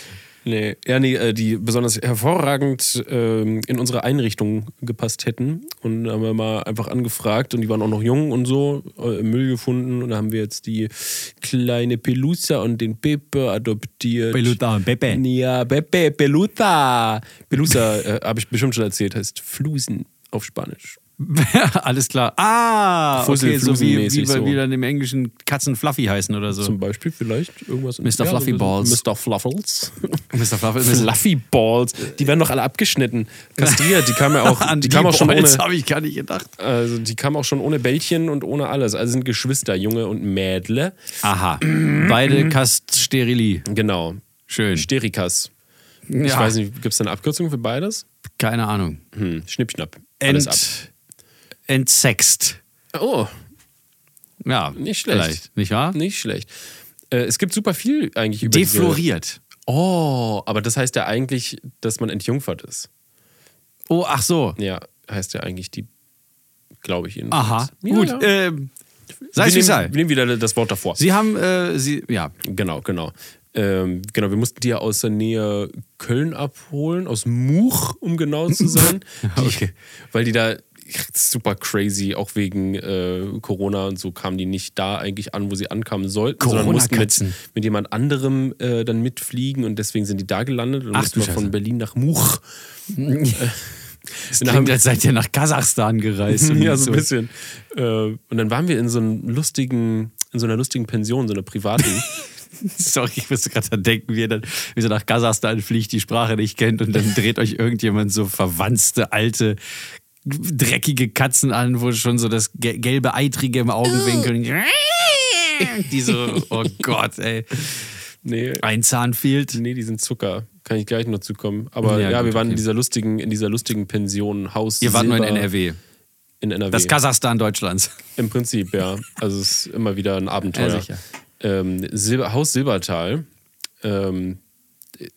Nee, ja, nee, äh, die besonders hervorragend ähm, in unsere Einrichtung gepasst hätten. Und da haben wir mal einfach angefragt und die waren auch noch jung und so, äh, Müll gefunden. Und da haben wir jetzt die kleine Pelusa und den Pepe adoptiert. Peluta und Pepe. Ja, Pepe, Peluta. Pelusa, [laughs] äh, habe ich bestimmt schon erzählt, heißt Flusen auf Spanisch. [laughs] Alles klar. Ah, Fussel- okay, so wie, wie, so. wie dann im Englischen Katzen Fluffy heißen oder so. Zum Beispiel vielleicht irgendwas. Mr. Fluffy Balls. Mr. Fluffles. [laughs] Mr. Fluffy. [laughs] Fluffy Balls. Die werden doch alle abgeschnitten. Kastriert. Die kamen ja auch, An die kamen auch schon ohne. Habe ich gar nicht gedacht. Also die kamen auch schon ohne Bällchen und ohne alles. Also sind Geschwister, Junge und Mädle. Aha. Beide Kast sterili. Genau. Schön. Sterikas. Ich Ja. weiß nicht, gibt es da eine Abkürzung für beides? Keine Ahnung. Hm, Schnippschnapp. Alles ab. Ent, entsext. Oh, Ja, Nicht schlecht. Nicht wahr? nicht schlecht. Äh, es gibt super viel eigentlich über Defloriert. Oh, aber das heißt ja eigentlich, dass man entjungfert ist. Oh, ach so. Ja, heißt ja eigentlich die, glaube ich jedenfalls. Aha. Ja, Gut. ja. Ähm, sei es wie sei. wir nehmen wieder das Wort davor. Sie haben, äh, Sie, ja. Genau, genau. Ähm, genau, wir mussten die ja aus der Nähe Köln abholen, aus Much, um genau zu sein. [laughs] Die, Okay. Weil die da [laughs] super crazy, auch wegen äh, Corona und so kamen die nicht da eigentlich an, wo sie ankamen sollten, sondern mussten mit, mit jemand anderem äh, dann mitfliegen und deswegen sind die da gelandet und Ach, mussten wir von. Berlin nach Much. [laughs] [laughs] Das klingt, als seid ihr nach Kasachstan gereist. und ja, so ein bisschen. Äh, und dann waren wir in so einem lustigen, in so einer lustigen Pension, so einer privaten. Sorry, ich musste gerade dran denken, wie ihr dann wie so nach Kasachstan fliegt, die Sprache nicht kennt und dann dreht euch irgendjemand so verwanzte, alte, dreckige Katzen an, wo schon so das ge- gelbe Eitrige im Augenwinkel. [laughs] Die so, oh Gott, ey. nee, Ein Zahn fehlt. Nee, die sind Zucker. Kann ich gleich noch zukommen. Aber Ja, ja, gut, wir waren okay. in dieser lustigen, in dieser lustigen Pension, Haus. Ihr wart nur in NRW. In NRW. Das Kasachstan Deutschlands. Im Prinzip, ja. Also es ist immer wieder ein Abenteuer. Ja, sicher. ähm, Silber, Haus Silbertal. Ähm,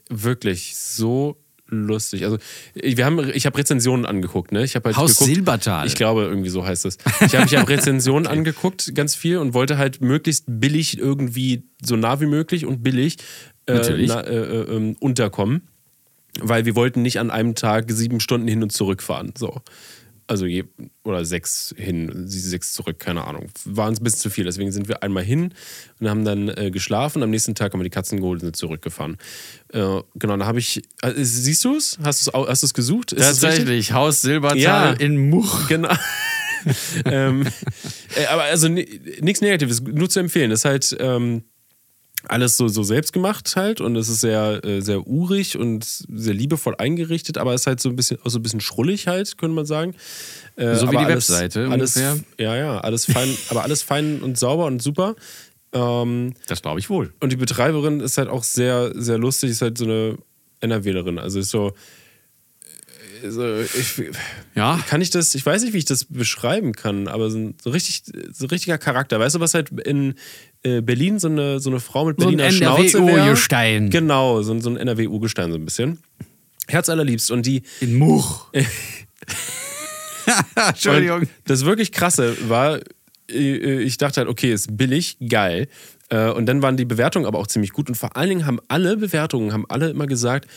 wirklich so lustig. Also wir haben, ich habe Rezensionen angeguckt, ne? Ich habe halt Haus geguckt, Silbertal. Ich glaube irgendwie so heißt es. Ich habe ich hab Rezensionen [laughs] angeguckt, ganz viel und wollte halt möglichst billig irgendwie so nah wie möglich und billig äh, na, äh, äh, ähm, unterkommen, weil wir wollten nicht an einem Tag sieben Stunden hin und zurück fahren. So. Also je, oder sechs hin, sie sechs zurück, keine Ahnung. War uns ein bisschen zu viel. Deswegen sind wir einmal hin und haben dann äh, geschlafen. Am nächsten Tag haben wir die Katzen geholt und sind zurückgefahren. Äh, genau, da habe ich. Äh, siehst du es? Hast du es hast du's gesucht? Ist? Tatsächlich, Haus Silbertal Ja. in Much. Genau. [laughs] ähm, äh, aber also nichts Negatives, nur zu empfehlen. Das ist halt ähm, alles so, so selbst gemacht halt und es ist sehr, äh, sehr urig und sehr liebevoll eingerichtet, aber es ist halt so ein bisschen, auch so ein bisschen schrullig halt, könnte man sagen. Äh, So wie die alles, Webseite alles, ungefähr. Ja, ja, alles fein, [laughs] aber alles fein und sauber und super. Ähm, Das glaube ich wohl. und die Betreiberin ist halt auch sehr, sehr lustig, ist halt so eine NRWlerin. Also ist so. Äh, so ich, Ja. kann ich das, ich weiß nicht, wie ich das beschreiben kann, aber so, ein- so richtig, so ein richtiger Charakter. Weißt du, was halt in äh, Berlin so eine, so eine Frau mit So ein Berliner Schnauze? NRW-Urgestein. Genau, so, ein- so ein NRW-Urgestein so ein bisschen. Herz allerliebst. Und die, In Much. [laughs] [laughs] Entschuldigung. Und das wirklich krasse war, äh, ich dachte halt, okay, ist billig, geil. Äh, Und dann waren die Bewertungen aber auch ziemlich gut. Und vor allen Dingen haben alle Bewertungen, haben alle immer gesagt,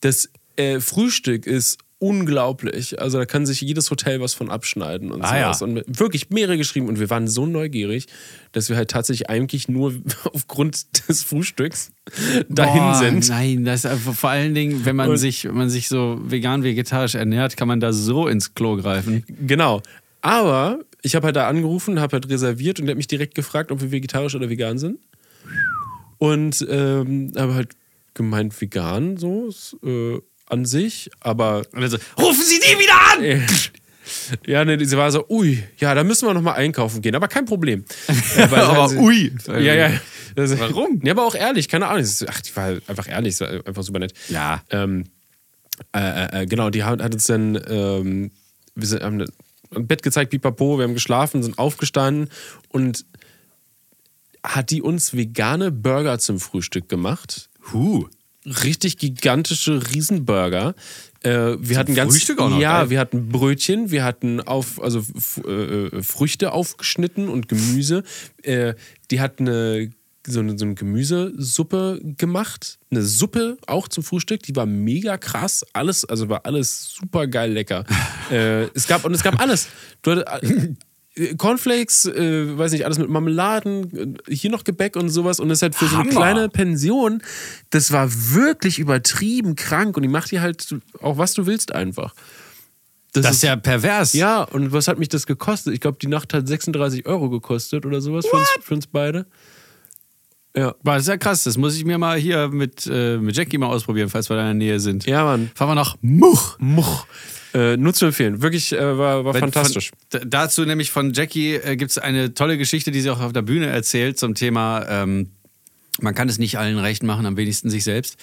das äh, Frühstück ist unglaublich. Also da kann sich jedes Hotel was von abschneiden und Ah, ja. sowas. Und wirklich mehrere geschrieben. Und wir waren so neugierig, dass wir halt tatsächlich eigentlich nur [laughs] aufgrund des Frühstücks dahin Boah, sind. Nein, das ist einfach vor allen Dingen, wenn man Und- sich, wenn man sich so vegan, vegetarisch ernährt, kann man da so ins Klo greifen. Genau. Aber ich habe halt da angerufen, habe halt reserviert und der hat mich direkt gefragt, ob wir vegetarisch oder vegan sind. Und ähm, habe halt gemeint, vegan so äh, an sich, aber Und dann so, rufen Sie die wieder an! äh, ja, ne, sie war so, ui, ja, da müssen wir nochmal einkaufen gehen, aber kein Problem. Äh, [laughs] Aber sie- ui. Ja, ja. Das, Warum? Ja, aber auch ehrlich, keine Ahnung. Ach, die war halt einfach ehrlich, es war einfach super nett. Ja. Ähm, äh, äh, äh, genau, die hat, hat uns dann, ähm, wir sind, haben ein Bett gezeigt, pipapo, wir haben geschlafen, sind aufgestanden und hat die uns vegane Burger zum Frühstück gemacht. Huh. Richtig gigantische Riesenburger. Äh, wir hatten ganz Frühstück auch noch, ja, geil. wir hatten Brötchen, wir hatten auf also äh, äh, Früchte aufgeschnitten und Gemüse. Äh, die hat eine so eine, so eine Gemüsesuppe gemacht, eine Suppe auch zum Frühstück, die war mega krass, alles, also war alles super geil lecker. [laughs] äh, es gab und es gab alles. Du hattest, äh, Cornflakes, äh, weiß nicht, alles mit Marmeladen, äh, hier noch Gebäck und sowas. Und das ist halt für so eine Hammer. kleine Pension, das war wirklich übertrieben krank. Und die macht dir halt auch, was du willst, einfach. Das ist ja pervers. Ja, und was hat mich das gekostet? Ich glaube, die Nacht hat 36 Euro gekostet oder sowas für uns, für uns beide. Ja. Boah, das ist ja krass. Das muss ich mir mal hier mit, äh, mit Jackie mal ausprobieren, falls wir da in der Nähe sind. Ja, Mann. Fahren wir nach Much. Much. Äh, nur zu empfehlen. Wirklich äh, war, war Wenn fantastisch. Von, dazu nämlich von Jackie äh, gibt es eine tolle Geschichte, die sie auch auf der Bühne erzählt zum Thema, ähm, man kann es nicht allen recht machen, am wenigsten sich selbst.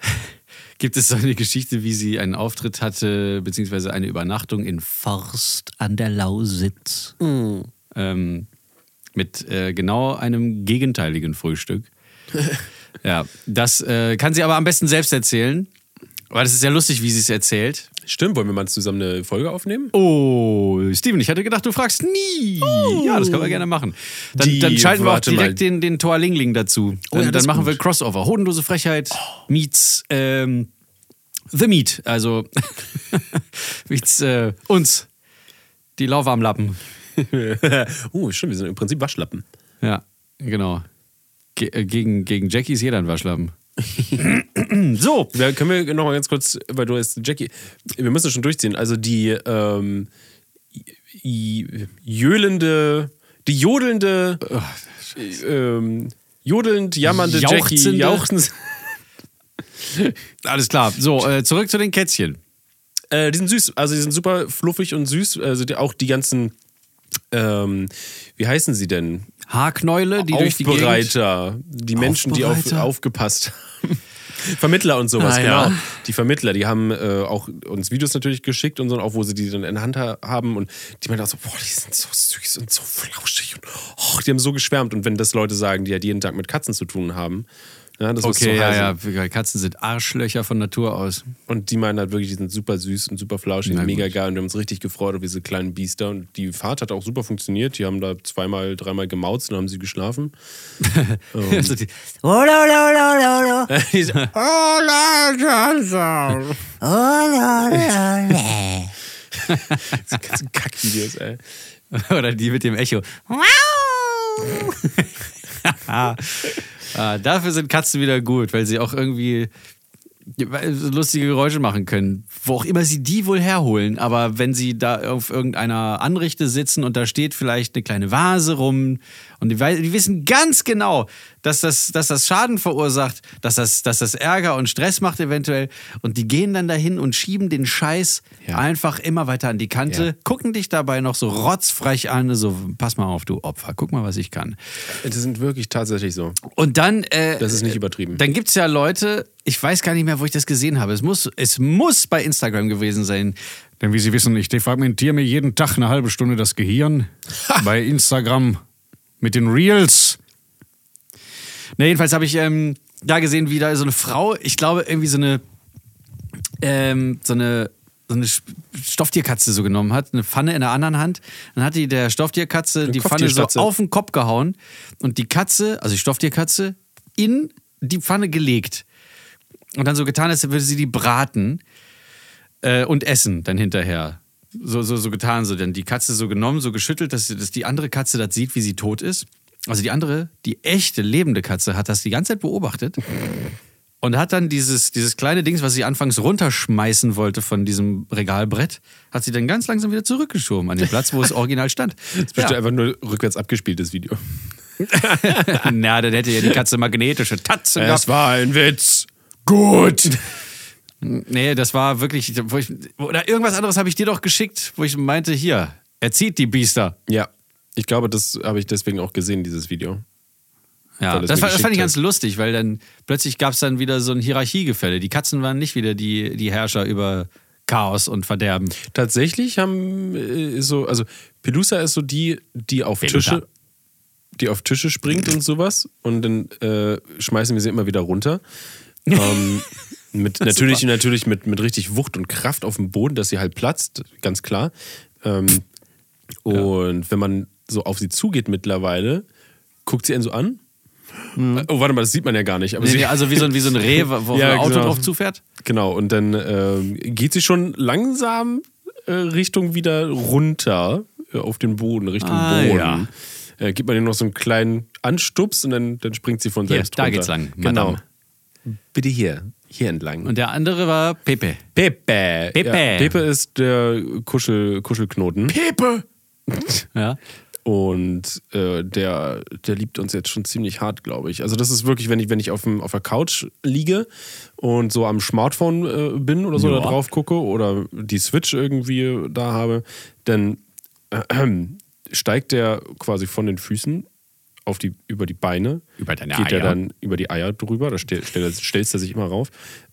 [laughs] gibt es so eine Geschichte, wie sie einen Auftritt hatte, beziehungsweise eine Übernachtung in Forst an der Lausitz. Ähm, mit äh, genau einem gegenteiligen Frühstück. [laughs] ja, das äh, kann sie aber am besten selbst erzählen. Weil das ist sehr lustig, wie sie es erzählt. Stimmt, wollen wir mal zusammen eine Folge aufnehmen? Oh, Steven, ich hatte gedacht, du fragst nie. Ja, das können wir gerne machen. Dann, Die- dann schalten wir auch direkt mal. den, den Torlingling dazu. Oh ja, dann dann machen wir gut. Crossover. Hodenlose Frechheit meets ähm, The Meat. Also [laughs] meets äh, uns. Die Lauwarmlappen. [laughs] oh, stimmt, wir sind im Prinzip Waschlappen. Ja, genau. Ge äh, gegen, gegen Jackie ist jeder ein Waschlappen. [clears throat] so. Ja, können wir noch mal ganz kurz, weil du jetzt Jackie, wir müssen schon durchziehen. Also die ähm, j- jöhlende, die jodelnde, ähm, jodelnd jammernde Jackie, Jauchzende. jauchzend. [laughs] Alles klar. So, äh, zurück zu den Kätzchen. Äh, die sind süß, also die sind super fluffig und süß. Also die, auch die ganzen, ähm, wie heißen sie denn? Haarknäule, die durch die Gegend... Aufbereiter, die Menschen, die auf, aufgepasst haben. Vermittler und sowas, Ah, ja. genau. Die Vermittler, die haben äh, auch uns Videos natürlich geschickt und so, auch wo sie die dann in der Hand ha haben und die meinten auch so, boah, die sind so süß und so flauschig und oh, die haben so geschwärmt. Und wenn das Leute sagen, die halt jeden Tag mit Katzen zu tun haben, ja, das Okay, so ja, heißen. ja. Katzen sind Arschlöcher von Natur aus. Und die meinen halt wirklich, die sind super süß und super flauschig, Na mega gut. geil und wir haben uns richtig gefreut auf diese kleinen Biester. Und die Fahrt hat auch super funktioniert. Die haben da zweimal, dreimal gemauzt und haben sie geschlafen. [laughs] Also die- Die so, Diese ganzen Kackvideos, ey. Oder die mit dem Echo. [laughs] [laughs] ah, dafür sind Katzen wieder gut, weil sie auch irgendwie lustige Geräusche machen können. Wo auch immer sie die wohl herholen. Aber wenn sie da auf irgendeiner Anrichte sitzen und da steht vielleicht eine kleine Vase rum und die, die wissen ganz genau, dass das, dass das Schaden verursacht, dass das, dass das Ärger und Stress macht eventuell. Und die gehen dann dahin und schieben den Scheiß Ja. einfach immer weiter an die Kante, Ja. gucken dich dabei noch so rotzfrech an, so pass mal auf, du Opfer, guck mal, was ich kann. Das sind wirklich tatsächlich so. Und dann. Äh, Das ist nicht übertrieben. Dann gibt es ja Leute, ich weiß gar nicht mehr, wo ich das gesehen habe. Es muss, es muss bei Instagram gewesen sein. Denn wie Sie wissen, ich defragmentiere mir jeden Tag eine halbe Stunde das Gehirn [laughs] bei Instagram mit den Reels. Na, jedenfalls habe ich ähm, da gesehen, wie da so eine Frau, ich glaube, irgendwie so eine, ähm, so eine, so eine Stofftierkatze so genommen hat, eine Pfanne in der anderen Hand. Dann hat die der Stofftierkatze die Pfanne so auf den Kopf gehauen und die Katze, also die Stofftierkatze, in die Pfanne gelegt. Und dann so getan, als würde sie die braten äh, und essen dann hinterher. So, so, so getan, so dann die Katze so genommen, so geschüttelt, dass, dass die andere Katze das sieht, wie sie tot ist. Also die andere, die echte, lebende Katze, hat das die ganze Zeit beobachtet und hat dann dieses, dieses kleine Dings, was sie anfangs runterschmeißen wollte von diesem Regalbrett, hat sie dann ganz langsam wieder zurückgeschoben an den Platz, wo es [laughs] original stand. Das ist bestimmt einfach nur rückwärts abgespieltes Video. [laughs] Na, dann hätte ja die Katze magnetische Tatzen gehabt. Es war ein Witz. Gut. Nee, das war wirklich. Wo ich, oder irgendwas anderes habe ich dir doch geschickt, wo ich meinte, hier, er zieht die Biester. Ja, ich glaube, das habe ich deswegen auch gesehen, dieses Video. Ja, das, war, das fand ich ganz lustig, weil dann plötzlich gab es dann wieder so ein Hierarchiegefälle. Die Katzen waren nicht wieder die, die Herrscher über Chaos und Verderben. Tatsächlich haben äh, so, also Pelusa ist so die, die auf Pelusa. Tische, die auf Tische springt und sowas und dann äh, schmeißen wir sie immer wieder runter. [laughs] ähm, mit, natürlich, natürlich mit, mit richtig Wucht und Kraft auf dem Boden, dass sie halt platzt, ganz klar. Ähm, und wenn man so auf sie zugeht mittlerweile, guckt sie einen so an. Oh, warte mal, das sieht man ja gar nicht. Aber Nee, sie, nee, also wie so, ein- wie so ein [laughs] Reh, wo Ja, ein Auto genau. drauf zufährt. Genau, und dann ähm, geht sie schon langsam äh, Richtung wieder runter äh, auf den Boden, Richtung Ah, Boden. ja. Äh, gibt man ihr noch so einen kleinen Anstups und dann, dann springt sie von Hier, selbst da runter. geht's lang, Genau. Madame. Bitte hier, hier entlang. Und der andere war Pepe. Pepe. Pepe. Ja, Pepe ist der Kuschel, Kuschelknoten. Pepe! [laughs] Ja. Und äh, der, der liebt uns jetzt schon ziemlich hart, glaube ich. Also das ist wirklich, wenn ich, wenn ich auf, dem, auf der Couch liege und so am Smartphone äh, bin oder so Ja. da drauf gucke oder die Switch irgendwie da habe, dann äh, steigt der quasi von den Füßen auf die, über die Beine. Über deine geht er Eier. dann über die Eier drüber, da stell, stell, stellst er sich immer rauf.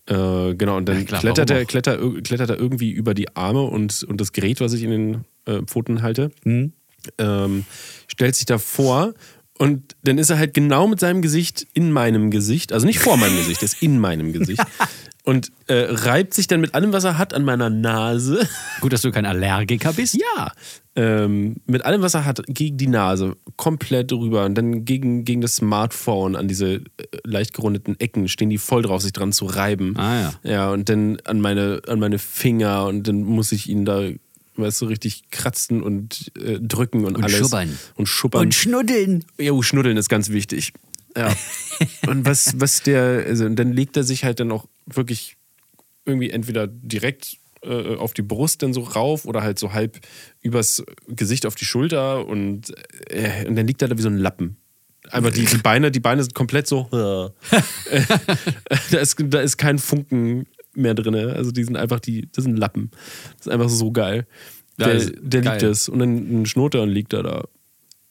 Äh, genau, und dann klar, klettert, er, auch? klettert, klettert er irgendwie über die Arme und, und das Gerät, was ich in den äh, Pfoten halte Mhm. Ähm, stellt sich da vor und dann ist er halt genau mit seinem Gesicht in meinem Gesicht, also nicht vor meinem Gesicht, er ist in meinem Gesicht [laughs] und äh, reibt sich dann mit allem, was er hat, an meiner Nase. Gut, dass du kein Allergiker bist. Ja. Ähm, mit allem, was er hat, gegen die Nase, komplett rüber. Und dann gegen, gegen das Smartphone, an diese äh, leicht gerundeten Ecken, stehen die voll drauf, sich dran zu reiben. Ah, ja. Ja, und dann an meine, an meine Finger und dann muss ich ihn da, weißt du, richtig kratzen und äh, drücken und, Und alles. schubbern. Und schubbern. schnuddeln. Jo, Schnuddeln ist ganz wichtig. Ja. [laughs] und was, was der, also und dann legt er sich halt dann auch wirklich irgendwie entweder direkt äh, auf die Brust dann so rauf oder halt so halb übers Gesicht auf die Schulter und, äh, und dann liegt er da wie so ein Lappen. Einfach die, die Beine, die Beine sind komplett so. [laughs] Äh, [laughs] da, ist, da ist kein Funken mehr drin. Also die sind einfach die, das sind Lappen. Das ist einfach so geil. Ja, Der, das ist der geil. liegt es und dann er und liegt er da.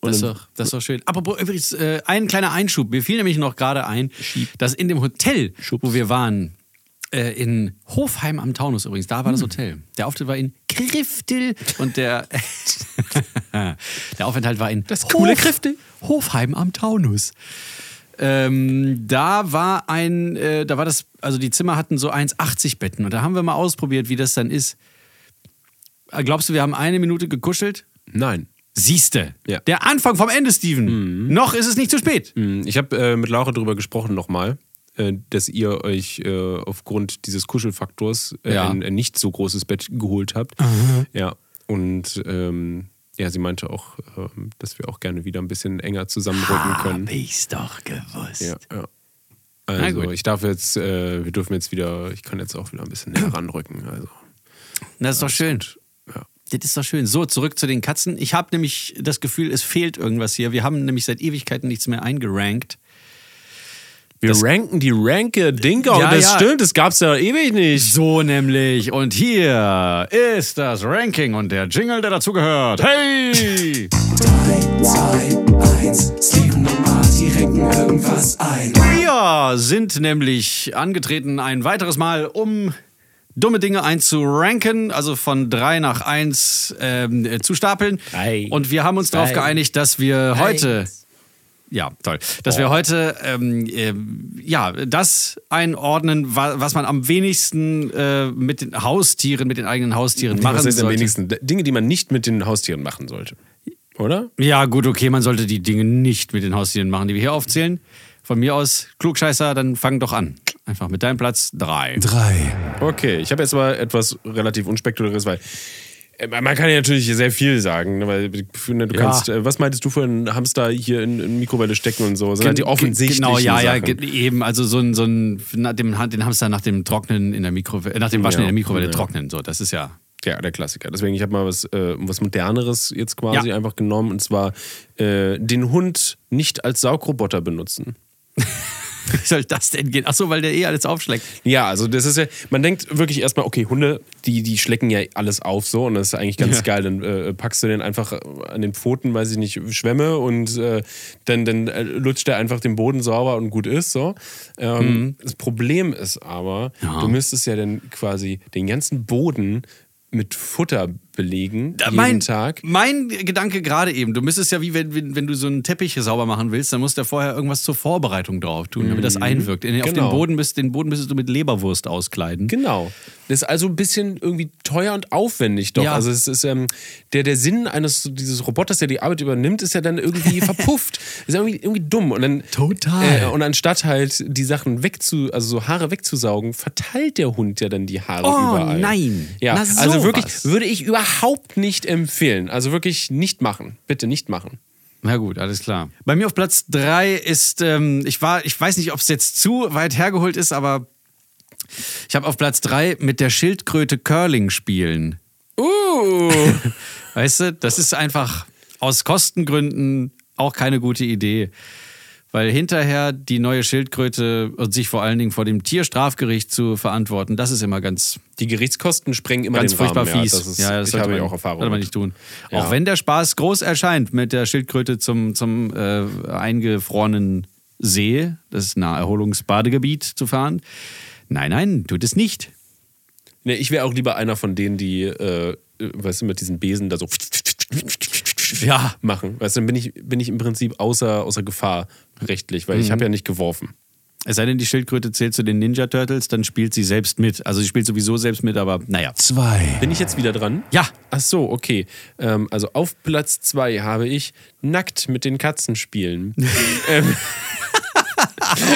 Und Das ist, doch, das ist doch schön. Apropos übrigens, äh, ein kleiner Einschub. Mir fiel nämlich noch gerade ein, dass in dem Hotel, wo wir waren, äh, in Hofheim am Taunus übrigens, da war das Hotel. Der Auftritt war in Kriftel und der, [laughs] der Aufenthalt war in das coole Kriftel. Hofheim am Taunus. Ähm, da war ein, äh, da war das, also die Zimmer hatten so 1,80 Betten und da haben wir mal ausprobiert, wie das dann ist. Äh, Glaubst du, wir haben eine Minute gekuschelt? Nein. Siehste. Ja. Der Anfang vom Ende, Steven. Noch ist es nicht zu spät. Hm, Ich habe äh, mit Laura drüber gesprochen nochmal. äh, dass ihr euch äh, aufgrund dieses Kuschelfaktors äh, Ja. ein, ein nicht so großes Bett geholt habt. Ja, und ähm, ja, sie meinte auch, ähm, dass wir auch gerne wieder ein bisschen enger zusammenrücken können. ich's doch gewusst. Ja, ja. Also ich darf jetzt, äh, wir dürfen jetzt wieder, ich kann jetzt auch wieder ein bisschen näher ranrücken. Also Das ist doch schön. ja. Das ist doch schön. So, zurück zu den Katzen. Ich habe nämlich das Gefühl, es fehlt irgendwas hier. Wir haben nämlich seit Ewigkeiten nichts mehr eingerankt. Wir ranken die Ranke Dinker Ja, und das ja. stimmt, das gab's ja ewig nicht. So nämlich. Und hier ist das Ranking und der Jingle, der dazugehört. Hey! 2, 1, Steven und Marty renken irgendwas ein. Wir sind nämlich angetreten ein weiteres Mal, um dumme Dinge einzuranken, also von drei nach eins ähm, äh, zu stapeln. Drei, Und wir haben uns darauf geeinigt, dass wir heute. Ja, toll. Dass wir heute ähm, ähm, ja, das einordnen, wa- was man am wenigsten äh, mit den Haustieren, mit den eigenen Haustieren machen Was sind am sollte. wenigsten Dinge, die man nicht mit den Haustieren machen sollte? Oder? Ja, gut, okay, man sollte die Dinge nicht mit den Haustieren machen, die wir hier aufzählen. Von mir aus, Klugscheißer, dann fang doch an. Einfach mit deinem Platz drei. Drei. Okay, ich habe jetzt mal etwas relativ unspektakuläres, weil äh, man kann ja natürlich sehr viel sagen, ne, weil finde, du Ja. kannst, äh, was meintest du für einen Hamster hier in, in Mikrowelle stecken und so? Sind halt die offensichtlichen Genau, ja, ja, Sachen. ge- eben. Also so ein, so ein dem, den Hamster nach dem Trocknen in der Mikrowelle, nach dem Waschen Ja, in der Mikrowelle ja. trocknen. So, das ist ja. Ja, der Klassiker. Deswegen, ich habe mal was, äh, was Moderneres jetzt quasi Ja. einfach genommen und zwar äh, den Hund nicht als Saugroboter benutzen. [laughs] Wie soll das denn gehen? Achso, weil der eh alles aufschlägt. Ja, also das ist ja, man denkt wirklich erstmal, okay, Hunde, die, die schlecken ja alles auf so und das ist eigentlich ganz Ja. geil. Dann äh, packst du den einfach an den Pfoten, weiß ich nicht, Schwämme und äh, dann, dann äh, lutscht er einfach den Boden sauber und gut ist so. Ähm, Das Problem ist aber, Mhm. Ja. du müsstest ja dann quasi den ganzen Boden mit Futter belegen, jeden mein, Tag. Mein Gedanke gerade eben, du müsstest ja wie wenn, wenn, wenn du so einen Teppich sauber machen willst, dann musst du ja vorher irgendwas zur Vorbereitung drauf tun, damit das einwirkt. In, Auf den Genau. Boden, müsst, den Boden müsstest du mit Leberwurst auskleiden. Genau. Das ist also ein bisschen irgendwie teuer und aufwendig doch. Ja. Also es ist ähm, der, der Sinn eines dieses Roboters, der die Arbeit übernimmt, ist ja dann irgendwie [laughs] verpufft. Ist ja irgendwie, irgendwie dumm. Und dann Total. Äh, und anstatt halt die Sachen wegzu, also so Haare wegzusaugen, verteilt der Hund ja dann die Haare Oh, überall. nein. Ja, Na, also wirklich würde ich überhaupt nicht empfehlen. Also wirklich nicht machen. Bitte nicht machen. Na gut, alles klar. Bei mir auf Platz drei ist, ähm, ich war, ich weiß nicht, ob es jetzt zu weit hergeholt ist, aber ich habe auf Platz drei mit der Schildkröte Curling spielen. Uh. [laughs] Weißt du, das ist einfach aus Kostengründen auch keine gute Idee. Weil hinterher die neue Schildkröte und sich vor allen Dingen vor dem Tierstrafgericht zu verantworten, das ist immer ganz, Die Gerichtskosten sprengen immer ganz den furchtbar Rahmen. fies. Ja, das ist, ja, das ich habe man, ja auch Erfahrung. sollte man nicht tun. Ja. Auch wenn der Spaß groß erscheint mit der Schildkröte zum, zum äh, eingefrorenen See, das ist ein Erholungsbadegebiet zu fahren. Nein, nein, tut es nicht. Nee, ich wäre auch lieber einer von denen, die, äh, weißt du, mit diesen Besen da so Ja. machen. Weißt du, dann bin ich, bin ich im Prinzip außer, außer Gefahr rechtlich, weil ich habe ja nicht geworfen. Es sei denn, die Schildkröte zählt zu den Ninja Turtles, dann spielt sie selbst mit. Also sie spielt sowieso selbst mit, aber naja. Zwei. Bin ich jetzt wieder dran? Ja. Ach so, okay. Ähm, also auf Platz zwei habe ich nackt mit den Katzen spielen. [laughs] ähm,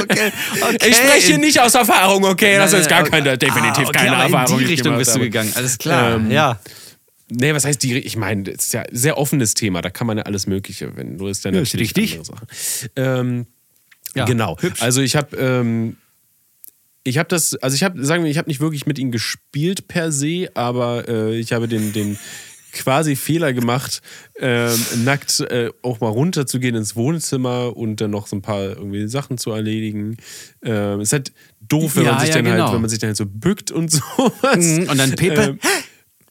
Okay, okay. Ich spreche hier nicht aus Erfahrung, okay? Das ist gar keine, definitiv Ah, okay, keine aber Erfahrung. In die die ich Richtung bist du habe. gegangen, alles klar. Ähm, ja. Nee, was heißt die? Ich meine, das ist ja ein sehr offenes Thema. Da kann man ja alles Mögliche, wenn du es dann Ja, ist natürlich richtig. Ähm, Ja, genau. hübsch. Also ich habe ähm, ich habe das, also ich habe, sagen wir, ich habe nicht wirklich mit ihnen gespielt per se, aber äh, ich habe den, den quasi Fehler gemacht, ähm, nackt äh, auch mal runterzugehen ins Wohnzimmer und dann noch so ein paar irgendwie Sachen zu erledigen. Ähm, ist halt doof, wenn Ja, man sich ja, dann genau. halt, wenn man sich dann halt so bückt und [laughs] sowas. Mhm, Und dann Pepe. Ähm,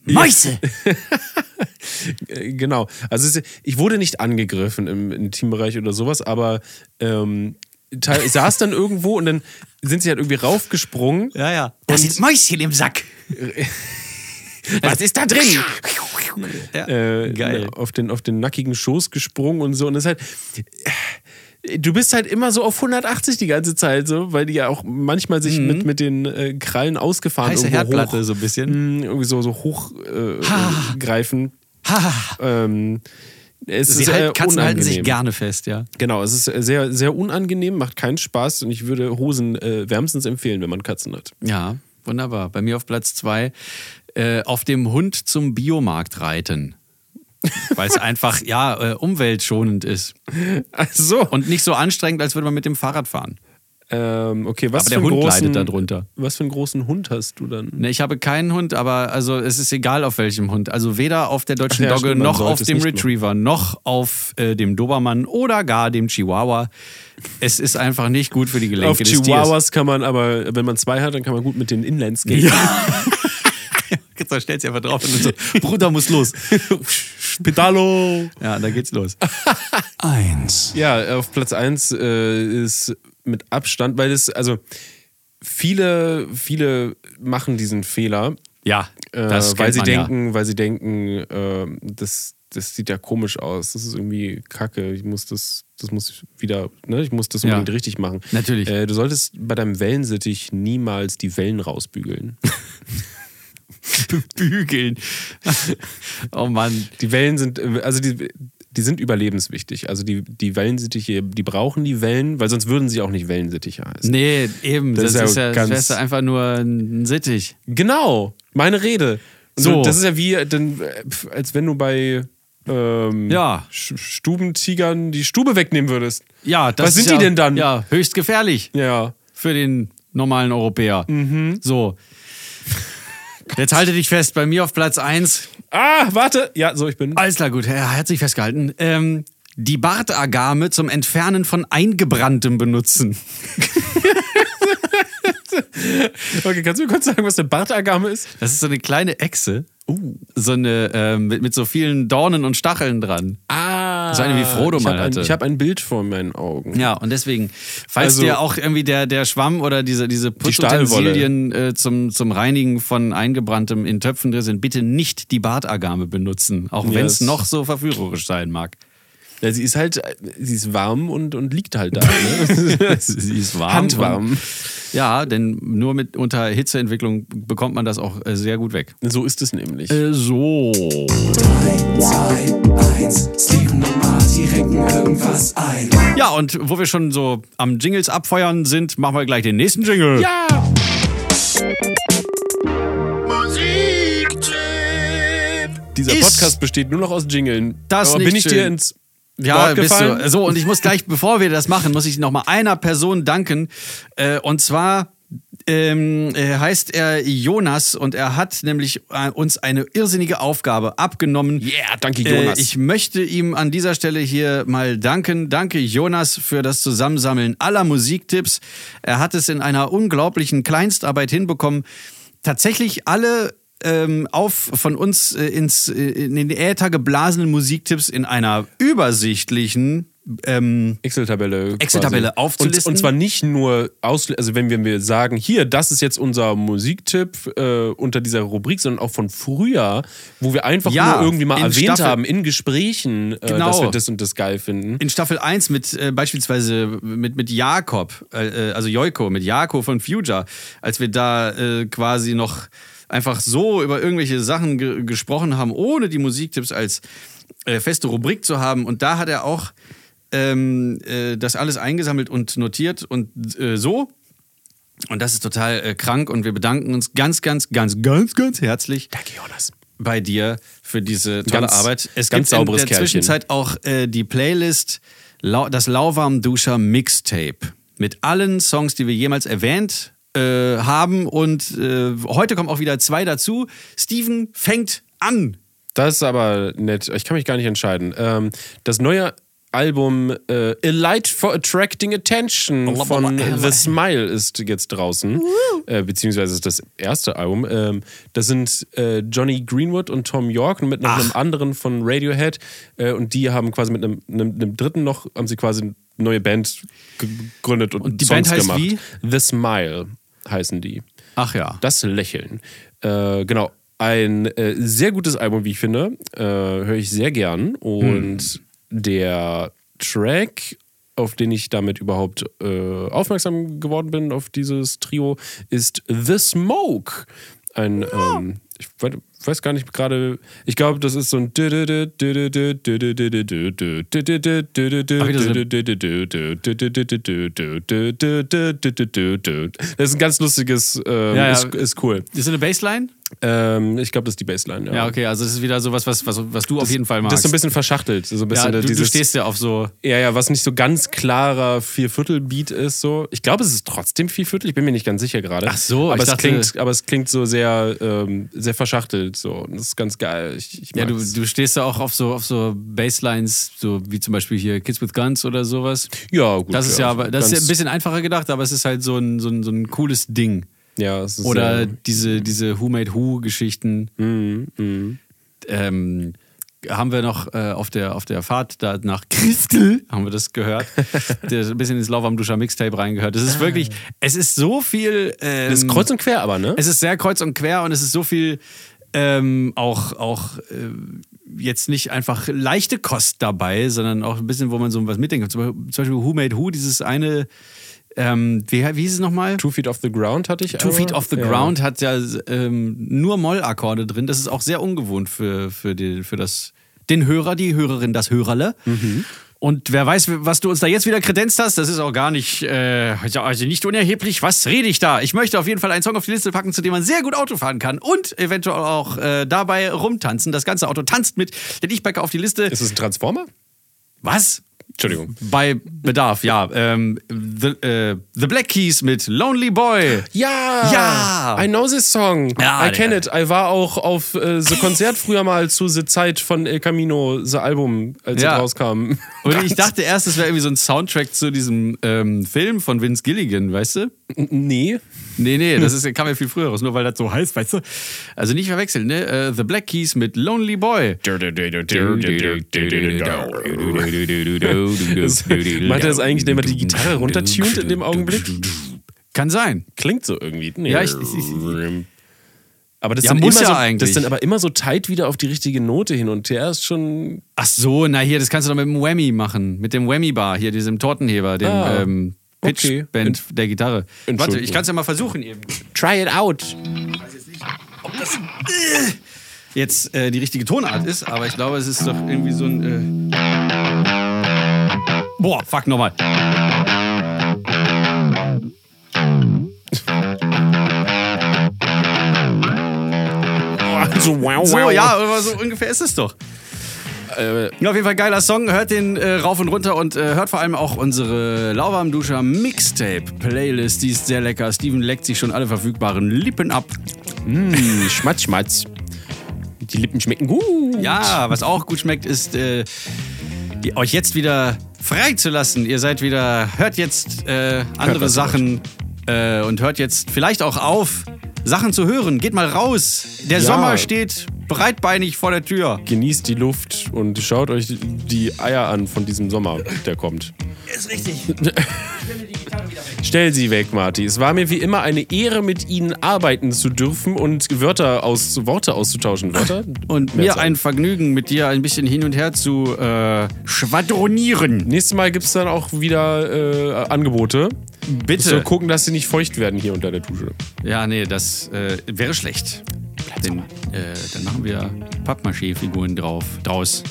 Mäuse! [laughs] Genau. Also ich wurde nicht angegriffen im Intimbereich oder sowas, aber ähm, ich saß dann irgendwo und dann sind sie halt irgendwie raufgesprungen. Ja, ja. Da sind Mäuschen im Sack. [laughs] Was ist da drin? Ja, Äh, geil. Auf den, auf den nackigen Schoß gesprungen und so. Und das ist halt. Du bist halt immer so auf 180 die ganze Zeit, so, weil die ja auch manchmal sich mit, mit den äh, Krallen ausgefahren Mhm. Heiße irgendwo Herdplatte hoch, so ein bisschen. mh, irgendwie so, so hoch äh. Ha. Ähm, Es Sie ist, halt, äh, Katzen halten sich unangenehm. gerne fest, ja. Genau, es ist sehr, sehr unangenehm, macht keinen Spaß und ich würde Hosen äh, wärmstens empfehlen, wenn man Katzen hat. Ja, wunderbar. Bei mir auf Platz zwei äh, auf dem Hund zum Biomarkt reiten. Weil es einfach, ja, äh, umweltschonend ist. Ach so. Und nicht so anstrengend, als würde man mit dem Fahrrad fahren. Ähm, okay, was Aber für der Hund großen, leidet darunter. Was für einen großen Hund hast du dann? Ne, ich habe keinen Hund, aber also es ist egal auf welchem Hund. Also weder auf der deutschen Ach ja, Dogge, stimmt, noch auf dem nicht machen. Retriever, noch auf äh, dem Dobermann oder gar dem Chihuahua. Es ist einfach nicht gut für die Gelenke Auf. Chihuahuas kann man aber, wenn man zwei hat, dann kann man gut mit den Inline skaten. [laughs] Da stellt sie einfach drauf und dann so, Bruder muss los. [laughs] Pedalo! Ja, da geht's los. [laughs] Eins. Ja, auf Platz 1 äh, ist mit Abstand, weil es, also viele, viele machen diesen Fehler, Ja, äh, das weil kennt sie man ja. denken, weil sie denken, äh, das, das sieht ja komisch aus, das ist irgendwie kacke, ich muss das, das muss wieder, ne, ich muss das Ja. unbedingt richtig machen. Natürlich. Äh, du solltest bei deinem Wellensittich niemals die Wellen rausbügeln. [laughs] [laughs] bügeln. oh Mann. Die Wellen sind, also die, die sind überlebenswichtig. Also die, die Wellensittiche, die brauchen die Wellen, weil sonst würden sie auch nicht Wellensittiche heißen. Nee, eben. Das Das, ist ist ja ganz- wärst du einfach nur ein Sittich. Genau, meine Rede. So. Das ist ja wie, pf, als wenn du bei ähm, Ja. Stubentigern die Stube wegnehmen würdest. Ja, das Was ist sind ja, die denn dann? Ja, höchst gefährlich Ja. für den normalen Europäer. Mhm. So. Jetzt halte dich fest, bei mir auf Platz 1. Ah, warte. Ja, so, ich bin. Alles klar, gut, er hat sich festgehalten. Ähm, die Bartagame zum Entfernen von Eingebranntem benutzen. [laughs] Okay, kannst du mir kurz sagen, was eine Bartagame ist? Das ist so eine kleine Echse. So eine, ähm, mit, mit so vielen Dornen und Stacheln dran. Ah. So eine wie Frodo ich mal hab ein, hatte. Ich habe ein Bild vor meinen Augen. Ja, und deswegen, falls Also- dir auch irgendwie der, der Schwamm oder diese, diese. Putzutensilien äh, zum, zum Reinigen von eingebranntem in Töpfen drin sind, bitte nicht die Bartagame benutzen, auch wenn es Yes. noch so verführerisch sein mag. Ja, sie ist halt, sie ist warm und, und liegt halt da. Ne? [laughs] Sie ist warm. Handwarm. Und, ja, denn nur mit unter Hitzeentwicklung bekommt man das auch äh, sehr gut weg. So ist es nämlich. Äh, so. 3, 2, 1. Steven und Marty renken irgendwas ein. Ja, und wo wir schon so am Jingles abfeuern sind, machen wir gleich den nächsten Jingle. ja! Dieser Ist- Podcast besteht nur noch aus Jingeln. Das Aber nicht bin ich dir ins Ja, bist du. So, und ich muss gleich, [laughs] bevor wir das machen, muss ich noch mal einer Person danken. Äh, und zwar ähm, äh, heißt er Jonas und er hat nämlich äh, uns eine irrsinnige Aufgabe abgenommen. Yeah, danke Jonas. Äh, ich möchte ihm an dieser Stelle hier mal danken. Danke Jonas für das Zusammensammeln aller Musiktipps. Er hat es in einer unglaublichen Kleinstarbeit hinbekommen, tatsächlich alle ähm, auf von uns äh, ins, äh, in den Äther geblasenen Musiktipps in einer übersichtlichen ähm, Excel-Tabelle. Excel-Tabelle aufzulisten. Und, und zwar nicht nur, aus, also wenn wir, wir sagen, hier, das ist jetzt unser Musiktipp äh, unter dieser Rubrik, sondern auch von früher, wo wir einfach Ja, nur irgendwie mal erwähnt Staffel- haben in Gesprächen, äh, Genau. dass wir das und das geil finden. in Staffel 1 mit äh, beispielsweise mit, mit Jakob, äh, äh, also Joiko, mit Jako von Future, als wir da äh, quasi noch einfach so über irgendwelche Sachen ge gesprochen haben, ohne die Musiktipps als äh, feste Rubrik zu haben. Und da hat er auch ähm, äh, das alles eingesammelt und notiert und äh, so. Und das ist total äh, krank und wir bedanken uns ganz, ganz, ganz, ganz, ganz herzlich Danke, Jonas. bei dir für diese tolle Ganz- Arbeit. Es ganz gibt sauberes in der Kerlchen. Zwischenzeit auch äh, die Playlist das Lauwarm-Duscher Mixtape mit allen Songs, die wir jemals erwähnt äh, haben. Und äh, heute kommen auch wieder zwei dazu. Steven fängt an. Das ist aber nett. Ich kann mich gar nicht entscheiden. Ähm, das neue Album äh, A Light for Attracting Attention von The Smile ist jetzt draußen. Äh, beziehungsweise ist das erste Album. Ähm, das sind äh, Johnny Greenwood und Tom York mit noch einem anderen von Radiohead. Äh, und die haben quasi mit einem, einem, einem dritten noch, haben sie quasi eine neue Band gegründet und, Und die Songs Band heißt gemacht. wie? The Smile heißen die. Ach ja. Das Lächeln. Äh, genau. Ein äh, sehr gutes Album, wie ich finde. Äh, Höre ich sehr gern. Und der Track, auf den ich damit überhaupt äh, aufmerksam geworden bin, auf dieses Trio, ist The Smoke. Ein, ähm, ich weiß, weiß gar nicht gerade. Ich glaube, das ist so ein. Das ist ein ganz lustiges. Ähm, Ja, ja. Ist, ist cool. Ist das eine Bassline? Ähm, ich glaube, das ist die Bassline. Ja, Ja, okay, also das ist wieder sowas, was, was, was du auf jeden Fall magst. Das ist so ein bisschen verschachtelt. So ein bisschen ja, du, du dieses, stehst ja auf so. Ja, ja, was nicht so ganz klarer Vierviertel-Beat ist. So. Ich glaube, es ist trotzdem Vierviertel. Ich bin mir nicht ganz sicher gerade. Ach so, aber es dachte- klingt, aber es klingt so sehr, ähm, sehr verschachtelt. So. Und das ist ganz geil. Ich, ich Ja, du, du stehst ja auch auf so, auf so Basslines, so wie zum Beispiel hier Kids with Guns oder sowas. ja, gut. Das ist ja, aber das ist ja ein bisschen einfacher gedacht, aber es ist halt so ein, so ein, so ein cooles Ding. Ja, es ist Oder sehr- diese, diese Who Made Who-Geschichten. Mhm, Ähm, haben wir noch äh, auf, der, auf der Fahrt da nach Christel, haben wir das gehört, [laughs] der, ein bisschen ins Lauf am Duscher Mixtape reingehört. Es ist wirklich, es ist so viel. Ähm, Das ist kreuz und quer, aber, ne? es ist sehr kreuz und quer und es ist so viel ähm, auch, auch äh, jetzt nicht einfach leichte Kost dabei, sondern auch ein bisschen, wo man so was mitdenkt. Zum Beispiel Who Made Who, dieses eine, ähm, wie, wie hieß es nochmal? Two Feet Off the Ground hatte ich. Two aber. Feet Off the ja. Ground hat ja ähm, nur Mollakkorde drin. Das ist auch sehr ungewohnt für, für, die, für das, den Hörer, die Hörerin, das Hörerle. Mhm. Und wer weiß, was du uns da jetzt wieder kredenzt hast, das ist auch gar nicht, äh, also nicht unerheblich. Was rede ich da? Ich möchte auf jeden Fall einen Song auf die Liste packen, zu dem man sehr gut Auto fahren kann und eventuell auch äh, dabei rumtanzen. Das ganze Auto tanzt mit, denn ich packe auf die Liste. Ist es ein Transformer? Was? Entschuldigung. Bei Bedarf, ja. Ähm, the, äh, the Black Keys mit Lonely Boy. Ja! Ja! I know this song. Ja, I can it. I war auch auf äh, so Konzert früher mal zu The Zeit von El Camino, The Album, als Ja. es rauskam. [laughs] Und ich dachte erst, es wäre irgendwie so ein Soundtrack zu diesem ähm, Film von Vince Gilligan, weißt du? nee. Nee, nee, das ist, kam ja viel früher raus, nur weil das so heißt, weißt du? Also nicht verwechseln, ne? Äh, The Black Keys mit Lonely Boy. Meint er das eigentlich, indem er die Gitarre runtertunt in dem Augenblick? Kann sein. Klingt so irgendwie. Nee. Ja, ich- ich- aber das, Ja, sind muss immer ja so, eigentlich. das sind aber immer so tight wieder auf die richtige Note hin und der ist schon. Ach so, na hier, das kannst du doch mit dem Whammy machen. Mit dem Whammy-Bar, hier, diesem Tortenheber, dem Ah, ähm, okay. Pitchband der Gitarre. Warte, ich kann es ja mal versuchen eben. Try it out. Jetzt äh, die richtige Tonart ist, aber ich glaube, es ist doch irgendwie so ein. Äh Boah, fuck nochmal. So, wow, So, wow. ja, aber so ungefähr ist es doch. Äh, Ja, auf jeden Fall geiler Song. Hört den äh, rauf und runter und äh, hört vor allem auch unsere Lauwarmduscher Mixtape-Playlist. Die ist sehr lecker. Steven leckt sich schon alle verfügbaren Lippen ab. mh, schmatz, schmatz. Die Lippen schmecken gut. Ja, was auch gut schmeckt, ist, äh, die, euch jetzt wieder frei zu lassen. Ihr seid wieder, hört jetzt äh, andere was Sachen äh, und hört jetzt vielleicht auch auf, Sachen zu hören. Geht mal raus. Der Ja. Sommer steht breitbeinig vor der Tür. Genießt die Luft und schaut euch die Eier an von diesem Sommer, der kommt. Ist richtig. [laughs] Stell sie weg, Marty. Es war mir wie immer eine Ehre, mit Ihnen arbeiten zu dürfen und Wörter aus, Worte auszutauschen. Wörter? Und mir ein Vergnügen, mit dir ein bisschen hin und her zu äh, schwadronieren. Nächstes Mal gibt es dann auch wieder äh, Angebote. Bitte. So gucken, dass sie nicht feucht werden hier unter der Dusche. Ja, nee, das äh, wäre schlecht. Denn, äh, dann machen wir Pappmaché-Figuren drauf, draus.